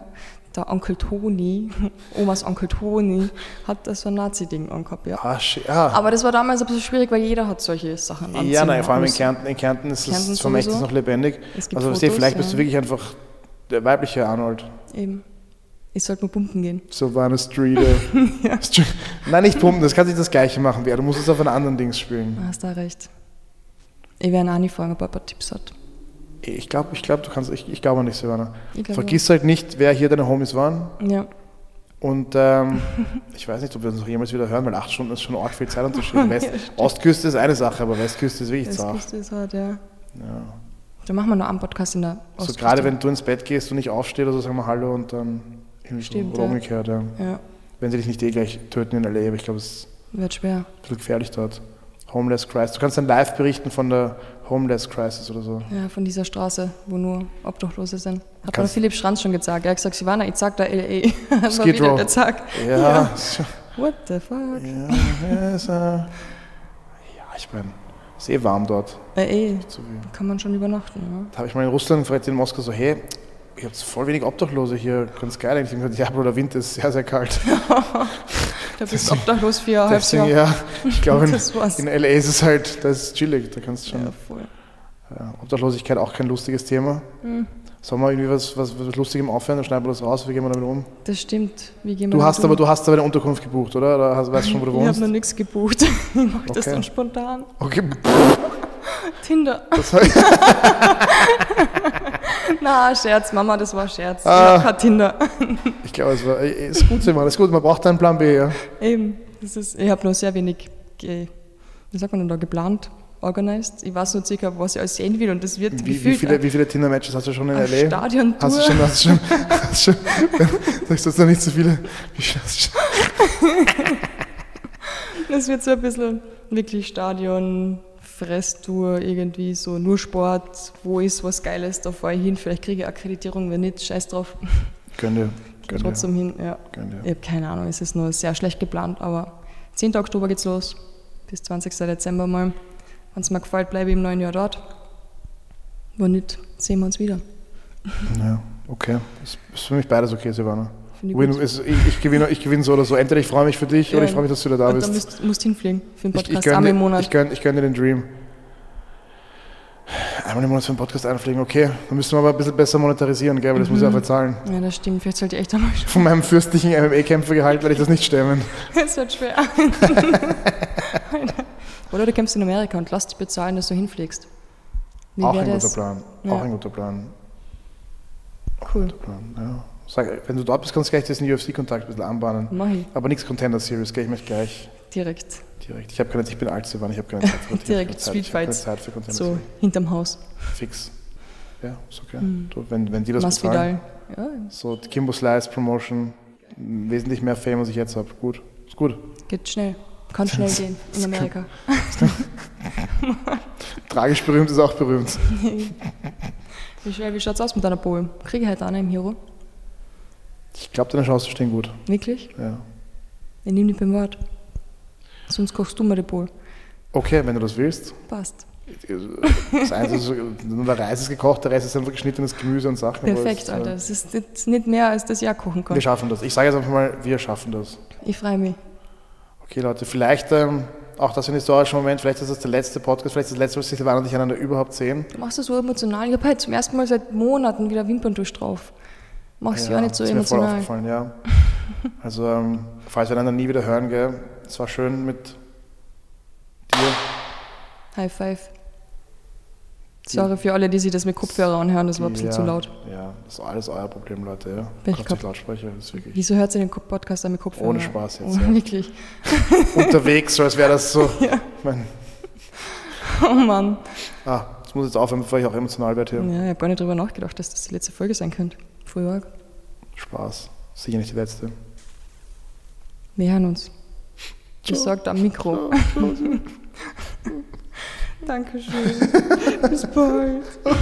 der Onkel Toni, [LAUGHS] Omas Onkel Toni, hat das so ein Nazi-Ding angehabt, ja. Ah, ah. Aber das war damals ein bisschen schwierig, weil jeder hat solche Sachen anziehen. Ja, nein, vor allem in. Kärnten, in Kärnten ist Kärnten das Vermächtnis noch lebendig. Also Fotos, vielleicht bist du ja. wirklich einfach der weibliche Arnold. Eben. Ich sollte mal pumpen gehen. Sylvana Street. äh, [LAUGHS] Str- Nein, nicht pumpen, das kann nicht das gleiche machen wie er. Du musst es auf einen anderen Dings spielen. Du hast da recht. Ich werde Ani fragen, ob er ein paar Tipps hat. Ich glaube, ich glaub, du kannst, ich, ich glaube nicht, Sylvana. Ich glaub Vergiss halt nicht, wer hier deine Homies waren. Ja, Und ähm, [LAUGHS] ich weiß nicht, ob wir uns noch jemals wieder hören, weil acht Stunden ist schon arg viel Zeitunterschied. [LAUGHS] West, Ja. Ostküste ist eine Sache, aber Westküste ist wirklich zart. Küste ist halt, ja. Ja. Dann machen wir noch einen Podcast in der So Ostküste. gerade wenn du ins Bett gehst und nicht aufstehst oder so, sagen wir Hallo und dann irgendwie so, Stimmt, oder ja. umgekehrt. Ja. Ja, Wenn sie dich nicht eh gleich töten in L.A., aber ich glaube, es wird schwer. ein bisschen gefährlich dort. Homeless Crisis. Du kannst dann live berichten von der Homeless Crisis oder so. Ja, von dieser Straße, wo nur Obdachlose sind. Hat mir Kannst- Philipp Schranz schon gesagt. Er hat gesagt, Silvana, ich sag da L.A. Das war wieder Row. der Tag. Ja, Ja. so- [LAUGHS] What the fuck? ja, ist, äh, ja ich meine, es ist eh warm dort. So wie kann man schon übernachten, ja. Da habe ich mal in Russland gefragt, in Moskau so, hey, ich habe voll wenig Obdachlose hier, ganz geil eigentlich. Gesagt, ja, Bro, der Winter ist sehr, sehr kalt. [LAUGHS] Da bist du obdachlos für ein halbes Jahr. ja, ich glaube, in, [LAUGHS] Das in L.A. ist es halt, da ist es chillig, da kannst du schon. Ja, voll. Ja, Obdachlosigkeit auch kein lustiges Thema. Hm. Sollen wir irgendwie was, was, was Lustigem aufhören, dann schneiden wir das raus, wie gehen wir damit um? Das stimmt. Wie gehen wir Du hast, damit aber, um? du hast aber eine Unterkunft gebucht, oder? Oder hast, weißt du schon, wo du Ich habe wohnst? noch nichts gebucht. [LAUGHS] Ich mache das Okay. dann spontan. Okay, Tinder. das war, [LAUGHS] Na, Scherz, Mama, das war Scherz. Ah. [LAUGHS] Ich hab Tinder. ich glaube, es war, äh, ist gut, Simon, ist gut, man braucht einen Plan B, ja. Eben. Das ist, ich habe nur sehr wenig, ge, wie sagt man denn da, geplant, organized. Ich weiß nur circa, was ich alles sehen will und das wird Wie, wie gefühlt viele, wie viele Tinder-Matches hast du schon in L.A.? Stadiontour. Hast du schon, hast du schon, hast du schon, [LAUGHS] sagst du jetzt noch nicht so viele? Wie? Das wird so ein bisschen wirklich Stadion, Fresstour, irgendwie so nur Sport, wo ist was Geiles, da fahre ich hin, vielleicht kriege ich Akkreditierung, wenn nicht, scheiß drauf. [LAUGHS] Geh gönn trotzdem hin, ja. gönn. Ich habe keine Ahnung, es ist nur sehr schlecht geplant, aber 10. Oktober geht's los, bis 20. Dezember mal. Wenn es mir gefällt, bleibe ich im neuen Jahr dort. Wenn nicht, sehen wir uns wieder. Ja, okay. Ist, ist für mich beides okay, Silvana. Ich Win, ist, ich, ich, gewinne, ich gewinne so oder so. Entweder ich freue mich für dich oder Ja. ich freue mich, dass du wieder da Und dann bist. musst, musst hinfliegen für den Ich, ich, Podcast, gönn einmal im Monat. ich, gönn, ich gönn dir den Dream. Einmal im Monat für den Podcast einfliegen, okay. Dann müssen wir aber ein bisschen besser monetarisieren, gell, weil das muss ich auch bezahlen. ja, das stimmt, vielleicht sollte ich echt einmal Von meinem fürstlichen MMA-Kämpfergehalt werde ich das nicht stemmen. Es wird schwer. [LAUGHS] Oder du kämpfst in Amerika und lass dich bezahlen, dass du hinfliegst. Wie auch ein guter das? Plan. Ja. Auch ein guter Plan. Cool, Plan. Ja. Sag, wenn du dort bist, kannst du gleich diesen UFC-Kontakt ein bisschen anbahnen. mach ich. Aber nichts Contender Series, gell? Ich möchte gleich Direkt. direkt. Ich habe keine, ich bin alt, Silvan, ich habe keine Zeit [LAUGHS] Direkt Zeit, Street ich Fights. Zeit für Contender So Series. hinterm Haus. Fix. Ja, ist okay. Du, wenn, wenn die das Masvidal. bezahlen. Ja, So, die Kimbo Slice Promotion, wesentlich mehr Fame, als ich jetzt habe. Gut, ist gut. geht schnell. Kann schnell gehen in Amerika. [LAUGHS] Tragisch berühmt ist auch berühmt. [LAUGHS] Wie, wie schaut's aus mit deiner Bowl? Kriege ich heute eine im Hero? Ich glaube, deine Chancen stehen gut. Wirklich? Ja. Ich nehme dich beim Wort. Sonst kochst du mir die Bowl. Okay, wenn du das willst. Passt. Das eine ist, nur der Reis ist gekocht, der Rest ist einfach geschnittenes Gemüse und Sachen. Perfekt, es, äh, Alter. Es ist jetzt nicht mehr, als das Jahr kochen kann. Wir schaffen das. Ich sage jetzt einfach mal, wir schaffen das. Ich freue mich. Okay, Leute, vielleicht ähm, auch das ein historischer Moment, vielleicht ist das der letzte Podcast, vielleicht ist das letzte, was Silvana und ich einander überhaupt sehen. Du machst das so emotional. Ich habe halt zum ersten Mal seit Monaten wieder Wimperntusch drauf. Mach's ja, nicht so ist mir voll emotional. aufgefallen, ja. [LAUGHS] Also, ähm, falls wir einander nie wieder hören, gell, es war schön mit dir. High five. Sorry für alle, die sich das mit Kopfhörer anhören, das war ein bisschen ja, zu laut. Ja, das ist alles euer Problem, Leute. Ja. Euch gehabt. Lautsprecher, das ist wirklich Wieso hört ihr den Podcast dann mit Kopfhörer? Ohne Spaß jetzt, Oh, ja. Wirklich. [LAUGHS] unterwegs, so als wäre das so. [LAUGHS] Ich mein, Oh Mann. ah, jetzt muss jetzt aufhören, bevor ich auch emotional werde hier. Ja, ich habe gar nicht drüber nachgedacht, dass das die letzte Folge sein könnte. Arg. Spaß. Sicher nicht die letzte. Wir hören uns. Das sagt am Mikro. [LAUGHS] Dankeschön. [LAUGHS] Bis bald. [LAUGHS]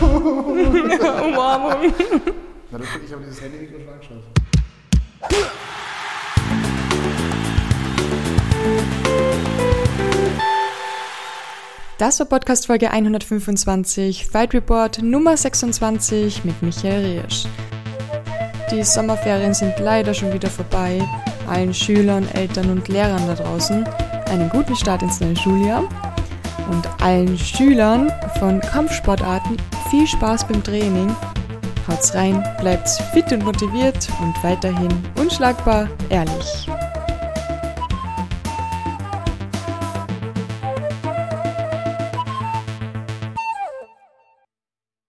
Umarmung. Na, das, ich habe dieses Handy-Mikro schon angeschaut. Das war Podcast Folge 125, Fight Report Nummer 26 mit Michael Riesch. Die Sommerferien sind leider schon wieder vorbei. Allen Schülern, Eltern und Lehrern da draußen einen guten Start ins neue Schuljahr. Und allen Schülern von Kampfsportarten viel Spaß beim Training. Haut's rein, bleibt fit und motiviert und weiterhin unschlagbar ehrlich.